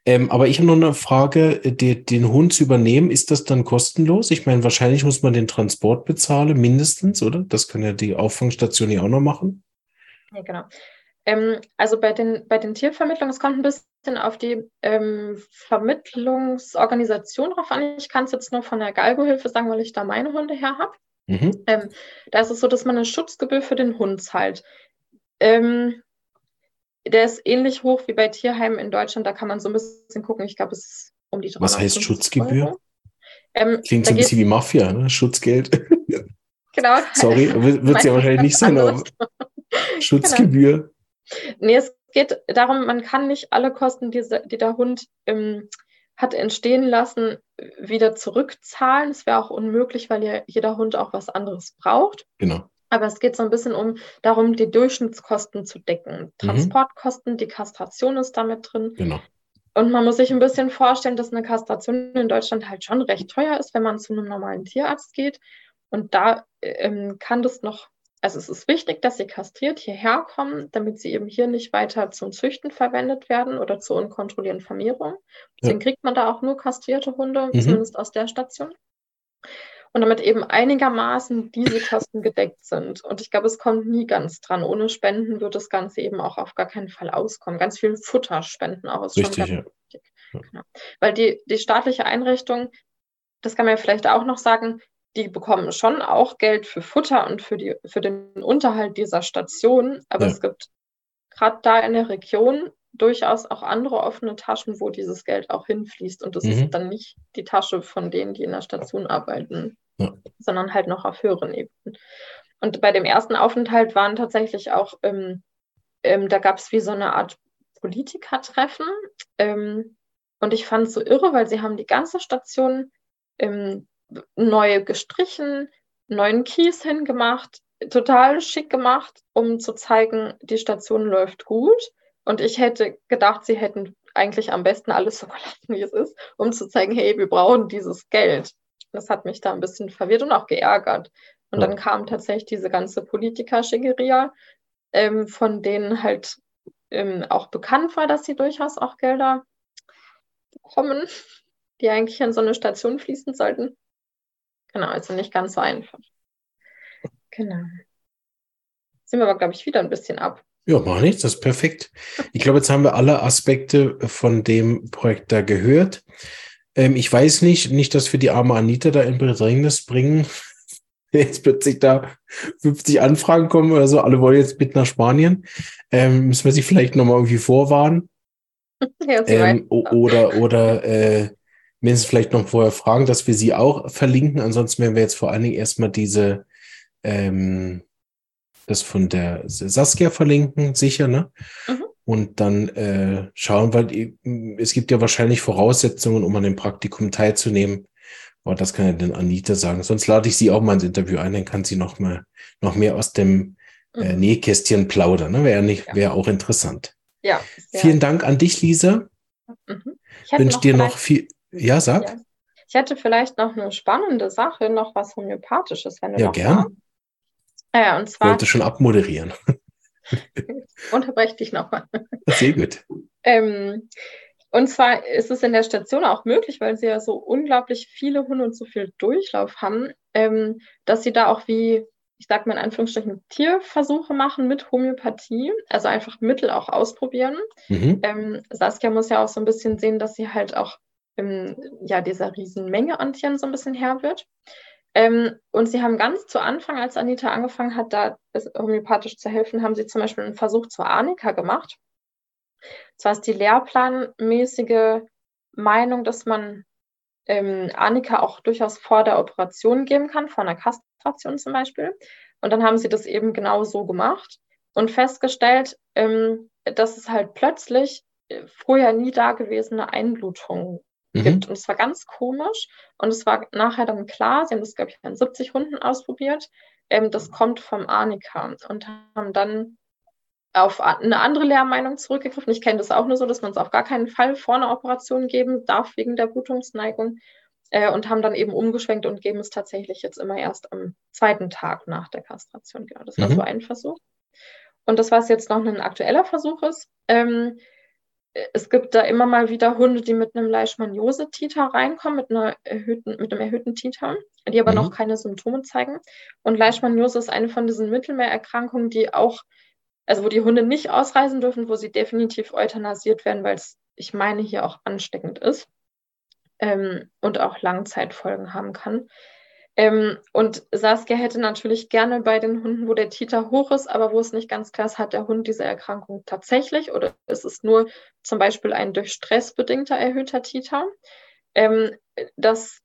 Ähm, aber ich habe noch eine Frage, die, den Hund zu übernehmen, ist das dann kostenlos? Ich meine, wahrscheinlich muss man den Transport bezahlen, mindestens, oder? Das kann ja die Auffangstation ja auch noch machen. Ja, genau. Ähm, also bei den, bei den Tiervermittlungen, es kommt ein bisschen auf die ähm, Vermittlungsorganisation drauf an. Ich kann es jetzt nur von der Galgo-Hilfe sagen, weil ich da meine Hunde her habe. Mhm. Ähm, da ist es so, dass man eine Schutzgebühr für den Hund zahlt. Ähm, der ist ähnlich hoch wie bei Tierheimen in Deutschland. Da kann man so ein bisschen gucken. Ich glaube, es ist um die 300 Was heißt Schutzgebühr? Ähm, Klingt so ein bisschen wie Mafia, ne? Schutzgeld. genau. Sorry, wird es ja wahrscheinlich nicht sein, aber Schutzgebühr. Genau. Nee, es geht darum, man kann nicht alle Kosten, die, die der Hund ähm, hat entstehen lassen, wieder zurückzahlen. Es wäre auch unmöglich, weil ja jeder Hund auch was anderes braucht. Genau. Aber es geht so ein bisschen um darum, die Durchschnittskosten zu decken. Mhm. Transportkosten, die Kastration ist damit drin. Genau. Und man muss sich ein bisschen vorstellen, dass eine Kastration in Deutschland halt schon recht teuer ist, wenn man zu einem normalen Tierarzt geht. Und da ähm, kann das noch, also es ist wichtig, dass sie kastriert hierher kommen, damit sie eben hier nicht weiter zum Züchten verwendet werden oder zur unkontrollierten Vermehrung. Deswegen ja. kriegt man da auch nur kastrierte Hunde, mhm. zumindest aus der Station und damit eben einigermaßen diese Kosten gedeckt sind. Und ich glaube, es kommt nie ganz dran. Ohne Spenden wird das Ganze eben auch auf gar keinen Fall auskommen. Ganz viel Futter spenden auch ist Richtig, schon ja. wichtig. Genau. Weil die, die staatliche Einrichtung, das kann man ja vielleicht auch noch sagen, die bekommen schon auch Geld für Futter und für, die, für den Unterhalt dieser Station. Aber ja. es gibt gerade da in der Region durchaus auch andere offene Taschen, wo dieses Geld auch hinfließt. Und das mhm. ist dann nicht die Tasche von denen, die in der Station arbeiten, ja. sondern halt noch auf höheren Ebenen. Und bei dem ersten Aufenthalt waren tatsächlich auch, ähm, ähm, da gab es wie so eine Art Politikertreffen. Ähm, und ich fand es so irre, weil sie haben die ganze Station ähm, neu gestrichen, neuen Kies hingemacht, total schick gemacht, um zu zeigen, die Station läuft gut. Und ich hätte gedacht, sie hätten eigentlich am besten alles so gelassen, wie es ist, um zu zeigen, hey, wir brauchen dieses Geld. Das hat mich da ein bisschen verwirrt und auch geärgert. Und ja. dann kam tatsächlich diese ganze Politiker-Schickeria, ähm, von denen halt ähm, auch bekannt war, dass sie durchaus auch Gelder bekommen, die eigentlich in so eine Station fließen sollten. Genau, also nicht ganz so einfach. Genau. Sind wir aber, glaube ich, wieder ein bisschen ab. Ja, mach nichts, das ist perfekt. Ich glaube, jetzt haben wir alle Aspekte von dem Projekt da gehört. Ähm, ich weiß nicht, nicht, dass wir die arme Anita da in Bedrängnis bringen. Jetzt plötzlich da 50 Anfragen kommen oder so, alle wollen jetzt mit nach Spanien. Ähm, müssen wir sie vielleicht nochmal irgendwie vorwarnen? Ja, ähm, oder oder äh, mindestens vielleicht noch vorher fragen, dass wir sie auch verlinken. Ansonsten werden wir jetzt vor allen Dingen erstmal diese ähm, das von der Saskia verlinken, sicher, ne? Mhm. Und dann äh, schauen, weil es gibt ja wahrscheinlich Voraussetzungen, um an dem Praktikum teilzunehmen. Aber das kann ja dann Anita sagen. Sonst lade ich sie auch mal ins Interview ein, dann kann sie noch mal noch mehr aus dem äh, mhm. Nähkästchen plaudern. Ne? Wäre nicht, wäre auch interessant. Ja. Vielen Dank an dich, Lisa. Mhm. Ich wünsche dir noch viel. Ja, sag. Ja. Ich hätte vielleicht noch eine spannende Sache, noch was Homöopathisches, wenn du ja, gern. Ja, und zwar. Ich wollte schon abmoderieren. Unterbreche dich nochmal. Sehr gut. Ähm, und zwar ist es in der Station auch möglich, weil sie ja so unglaublich viele Hunde und so viel Durchlauf haben, ähm, dass sie da auch wie, ich sag mal in Anführungsstrichen, Tierversuche machen mit Homöopathie, also einfach Mittel auch ausprobieren. Mhm. Ähm, Saskia muss ja auch so ein bisschen sehen, dass sie halt auch ähm, ja, dieser Riesenmenge an Tieren so ein bisschen her wird. Ähm, und sie haben ganz zu Anfang, als Anita angefangen hat, da homöopathisch zu helfen, haben sie zum Beispiel einen Versuch zur Arnika gemacht. Zwar ist die lehrplanmäßige Meinung, dass man ähm, Arnika auch durchaus vor der Operation geben kann, vor einer Kastration zum Beispiel. Und dann haben sie das eben genau so gemacht und festgestellt, ähm, dass es halt plötzlich äh, vorher nie dagewesene Einblutungen mhm. gibt. Und es war ganz komisch. Und es war nachher dann klar, sie haben das, glaube ich, an 70 Hunden ausprobiert, ähm, das kommt vom Arnika und haben dann auf eine andere Lehrmeinung zurückgegriffen. Ich kenne das auch nur so, dass man es auf gar keinen Fall vor einer Operation geben darf wegen der Blutungsneigung. Äh, und haben dann eben umgeschwenkt und geben es tatsächlich jetzt immer erst am zweiten Tag nach der Kastration. Genau, das war mhm. so ein Versuch. Und das, was jetzt noch ein aktueller Versuch ist, ähm, es gibt da immer mal wieder Hunde, die mit einem Leishmaniose-Titer reinkommen, mit, einer erhöhten, mit einem erhöhten Titer, die aber mhm. noch keine Symptome zeigen. Und Leishmaniose ist eine von diesen Mittelmeererkrankungen, die auch, also wo die Hunde nicht ausreisen dürfen, wo sie definitiv euthanasiert werden, weil es, ich meine, hier auch ansteckend ist ähm, und auch Langzeitfolgen haben kann. Ähm, und Saskia hätte natürlich gerne bei den Hunden, wo der Titer hoch ist, aber wo es nicht ganz klar ist, hat der Hund diese Erkrankung tatsächlich oder ist es nur zum Beispiel ein durch Stress bedingter erhöhter Titer, ähm, dass,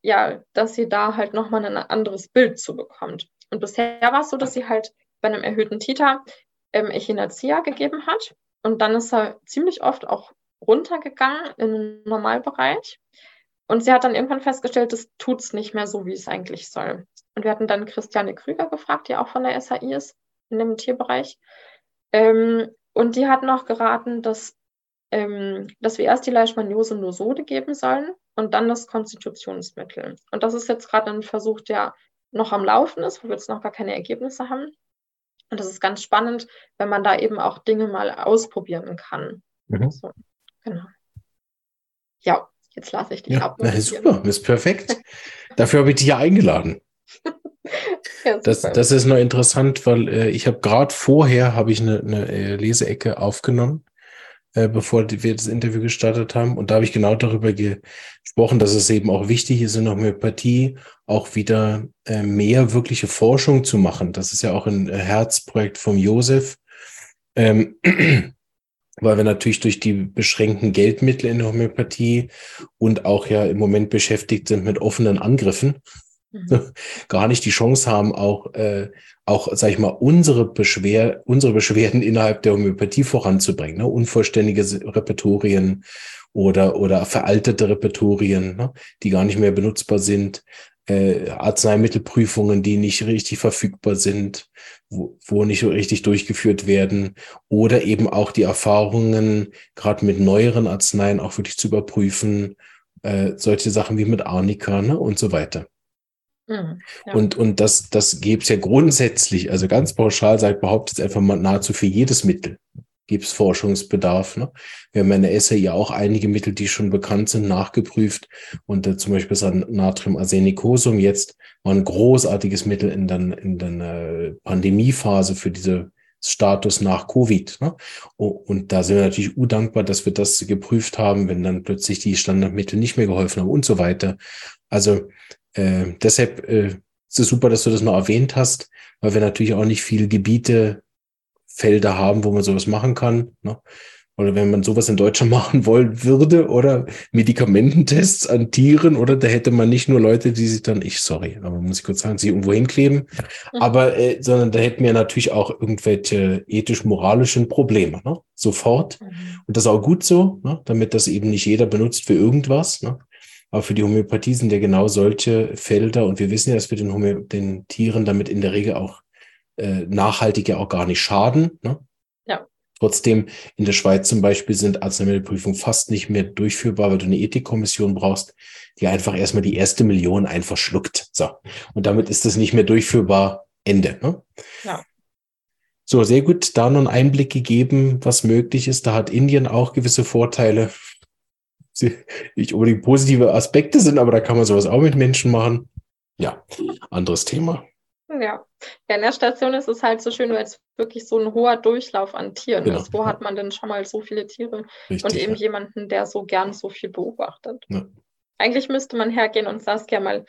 ja, dass sie da halt nochmal ein anderes Bild zu bekommt. Und bisher war es so, dass sie halt bei einem erhöhten Titer ähm, Echinacea gegeben hat und dann ist er ziemlich oft auch runtergegangen in den Normalbereich. Und sie hat dann irgendwann festgestellt, das tut es nicht mehr so, wie es eigentlich soll. Und wir hatten dann Christiane Krüger gefragt, die auch von der SAI ist, in dem Tierbereich. Ähm, und die hat noch geraten, dass ähm, dass wir erst die Leishmaniose nur Sode geben sollen und dann das Konstitutionsmittel. Und das ist jetzt gerade ein Versuch, der noch am Laufen ist, wo wir jetzt noch gar keine Ergebnisse haben. Und das ist ganz spannend, wenn man da eben auch Dinge mal ausprobieren kann. Mhm. So, genau. Ja, jetzt lasse ich dich ja, ab. Na, super, das ist perfekt. Dafür habe ich dich ja eingeladen. ja, das, das ist noch interessant, weil äh, ich habe gerade vorher habe ich eine, eine äh, Leseecke aufgenommen äh, bevor wir das Interview gestartet haben. Und da habe ich genau darüber gesprochen, dass es eben auch wichtig ist, in Homöopathie auch wieder äh, mehr wirkliche Forschung zu machen. Das ist ja auch ein Herzprojekt vom Josef. Ähm, weil wir natürlich durch die beschränkten Geldmittel in der Homöopathie und auch ja im Moment beschäftigt sind mit offenen Angriffen, mhm. gar nicht die Chance haben, auch, äh, auch, sag ich mal, unsere, Beschwer unsere Beschwerden innerhalb der Homöopathie voranzubringen. Ne? Unvollständige Repertorien oder, oder veraltete Repertorien, ne? die gar nicht mehr benutzbar sind. Äh, Arzneimittelprüfungen, die nicht richtig verfügbar sind, wo, wo nicht richtig durchgeführt werden oder eben auch die Erfahrungen, gerade mit neueren Arzneien auch wirklich zu überprüfen, äh, solche Sachen wie mit Arnika ne, und so weiter. Mhm, ja. Und, und das, das gäbe es ja grundsätzlich, also ganz pauschal sagt, behauptet einfach mal nahezu für jedes Mittel gibt es Forschungsbedarf. Ne? Wir haben in der Esse ja auch einige Mittel, die schon bekannt sind, nachgeprüft. Und äh, zum Beispiel das Natriumarsenicosum jetzt war ein großartiges Mittel in der, in der Pandemiephase für diese Status nach Covid. Ne? Und da sind wir natürlich undankbar, dass wir das geprüft haben, wenn dann plötzlich die Standardmittel nicht mehr geholfen haben und so weiter. Also äh, deshalb äh, ist es super, dass du das mal erwähnt hast, weil wir natürlich auch nicht viele Gebiete, Felder haben, wo man sowas machen kann. Ne? Oder wenn man sowas in Deutschland machen wollen würde, oder Medikamententests an Tieren, oder da hätte man nicht nur Leute, die sich dann, ich, sorry, aber muss ich kurz sagen, sich irgendwo hinkleben, mhm. aber, äh, sondern da hätten wir natürlich auch irgendwelche ethisch-moralischen Probleme, ne? sofort. Mhm. Und das ist auch gut so, ne? damit das eben nicht jeder benutzt für irgendwas. Ne? Aber für die Homöopathie sind ja genau solche Felder und wir wissen ja, dass wir den, Homö den Tieren damit in der Regel auch äh, nachhaltig ja auch gar nicht schaden. Ne? Ja. Trotzdem in der Schweiz zum Beispiel sind Arzneimittelprüfungen fast nicht mehr durchführbar, weil du eine Ethikkommission brauchst, die einfach erstmal die erste Million einfach schluckt. So. Und damit ist das nicht mehr durchführbar. Ende. Ne? Ja. So, sehr gut. Da noch einen Einblick gegeben, was möglich ist. Da hat Indien auch gewisse Vorteile nicht unbedingt positive Aspekte sind, aber da kann man sowas auch mit Menschen machen. Ja, anderes Thema. Ja. ja, in der Station ist es halt so schön, weil es wirklich so ein hoher Durchlauf an Tieren genau. ist. Wo hat man denn schon mal so viele Tiere Richtig, und eben ja. jemanden, der so gern so viel beobachtet? Ja. Eigentlich müsste man hergehen und Saskia mal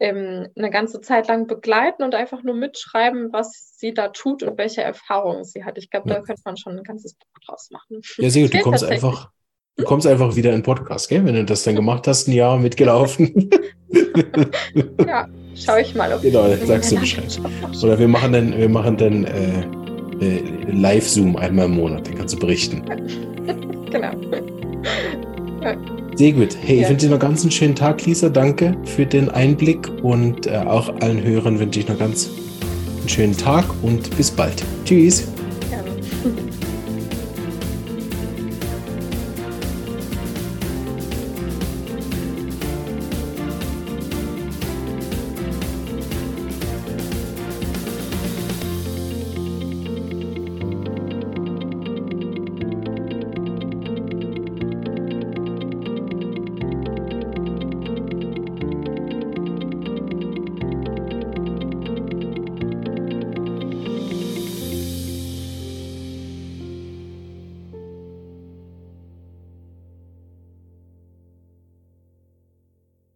ähm, eine ganze Zeit lang begleiten und einfach nur mitschreiben, was sie da tut und welche Erfahrungen sie hat. Ich glaube, ja. da könnte man schon ein ganzes Buch draus machen. Ja, sehr gut. Du kommst einfach, Du kommst einfach wieder in den Podcast, gell? wenn du das dann gemacht hast, ein Jahr mitgelaufen. ja, schau ich mal. Ob genau, sagst du Bescheid. Oder wir machen dann, wir machen dann äh, äh, Live-Zoom einmal im Monat, dann kannst du berichten. genau. Sehr gut. Hey, ja. ich wünsche dir noch ganz einen schönen Tag, Lisa. Danke für den Einblick und äh, auch allen Hörern wünsche ich noch ganz einen schönen Tag und bis bald. Tschüss.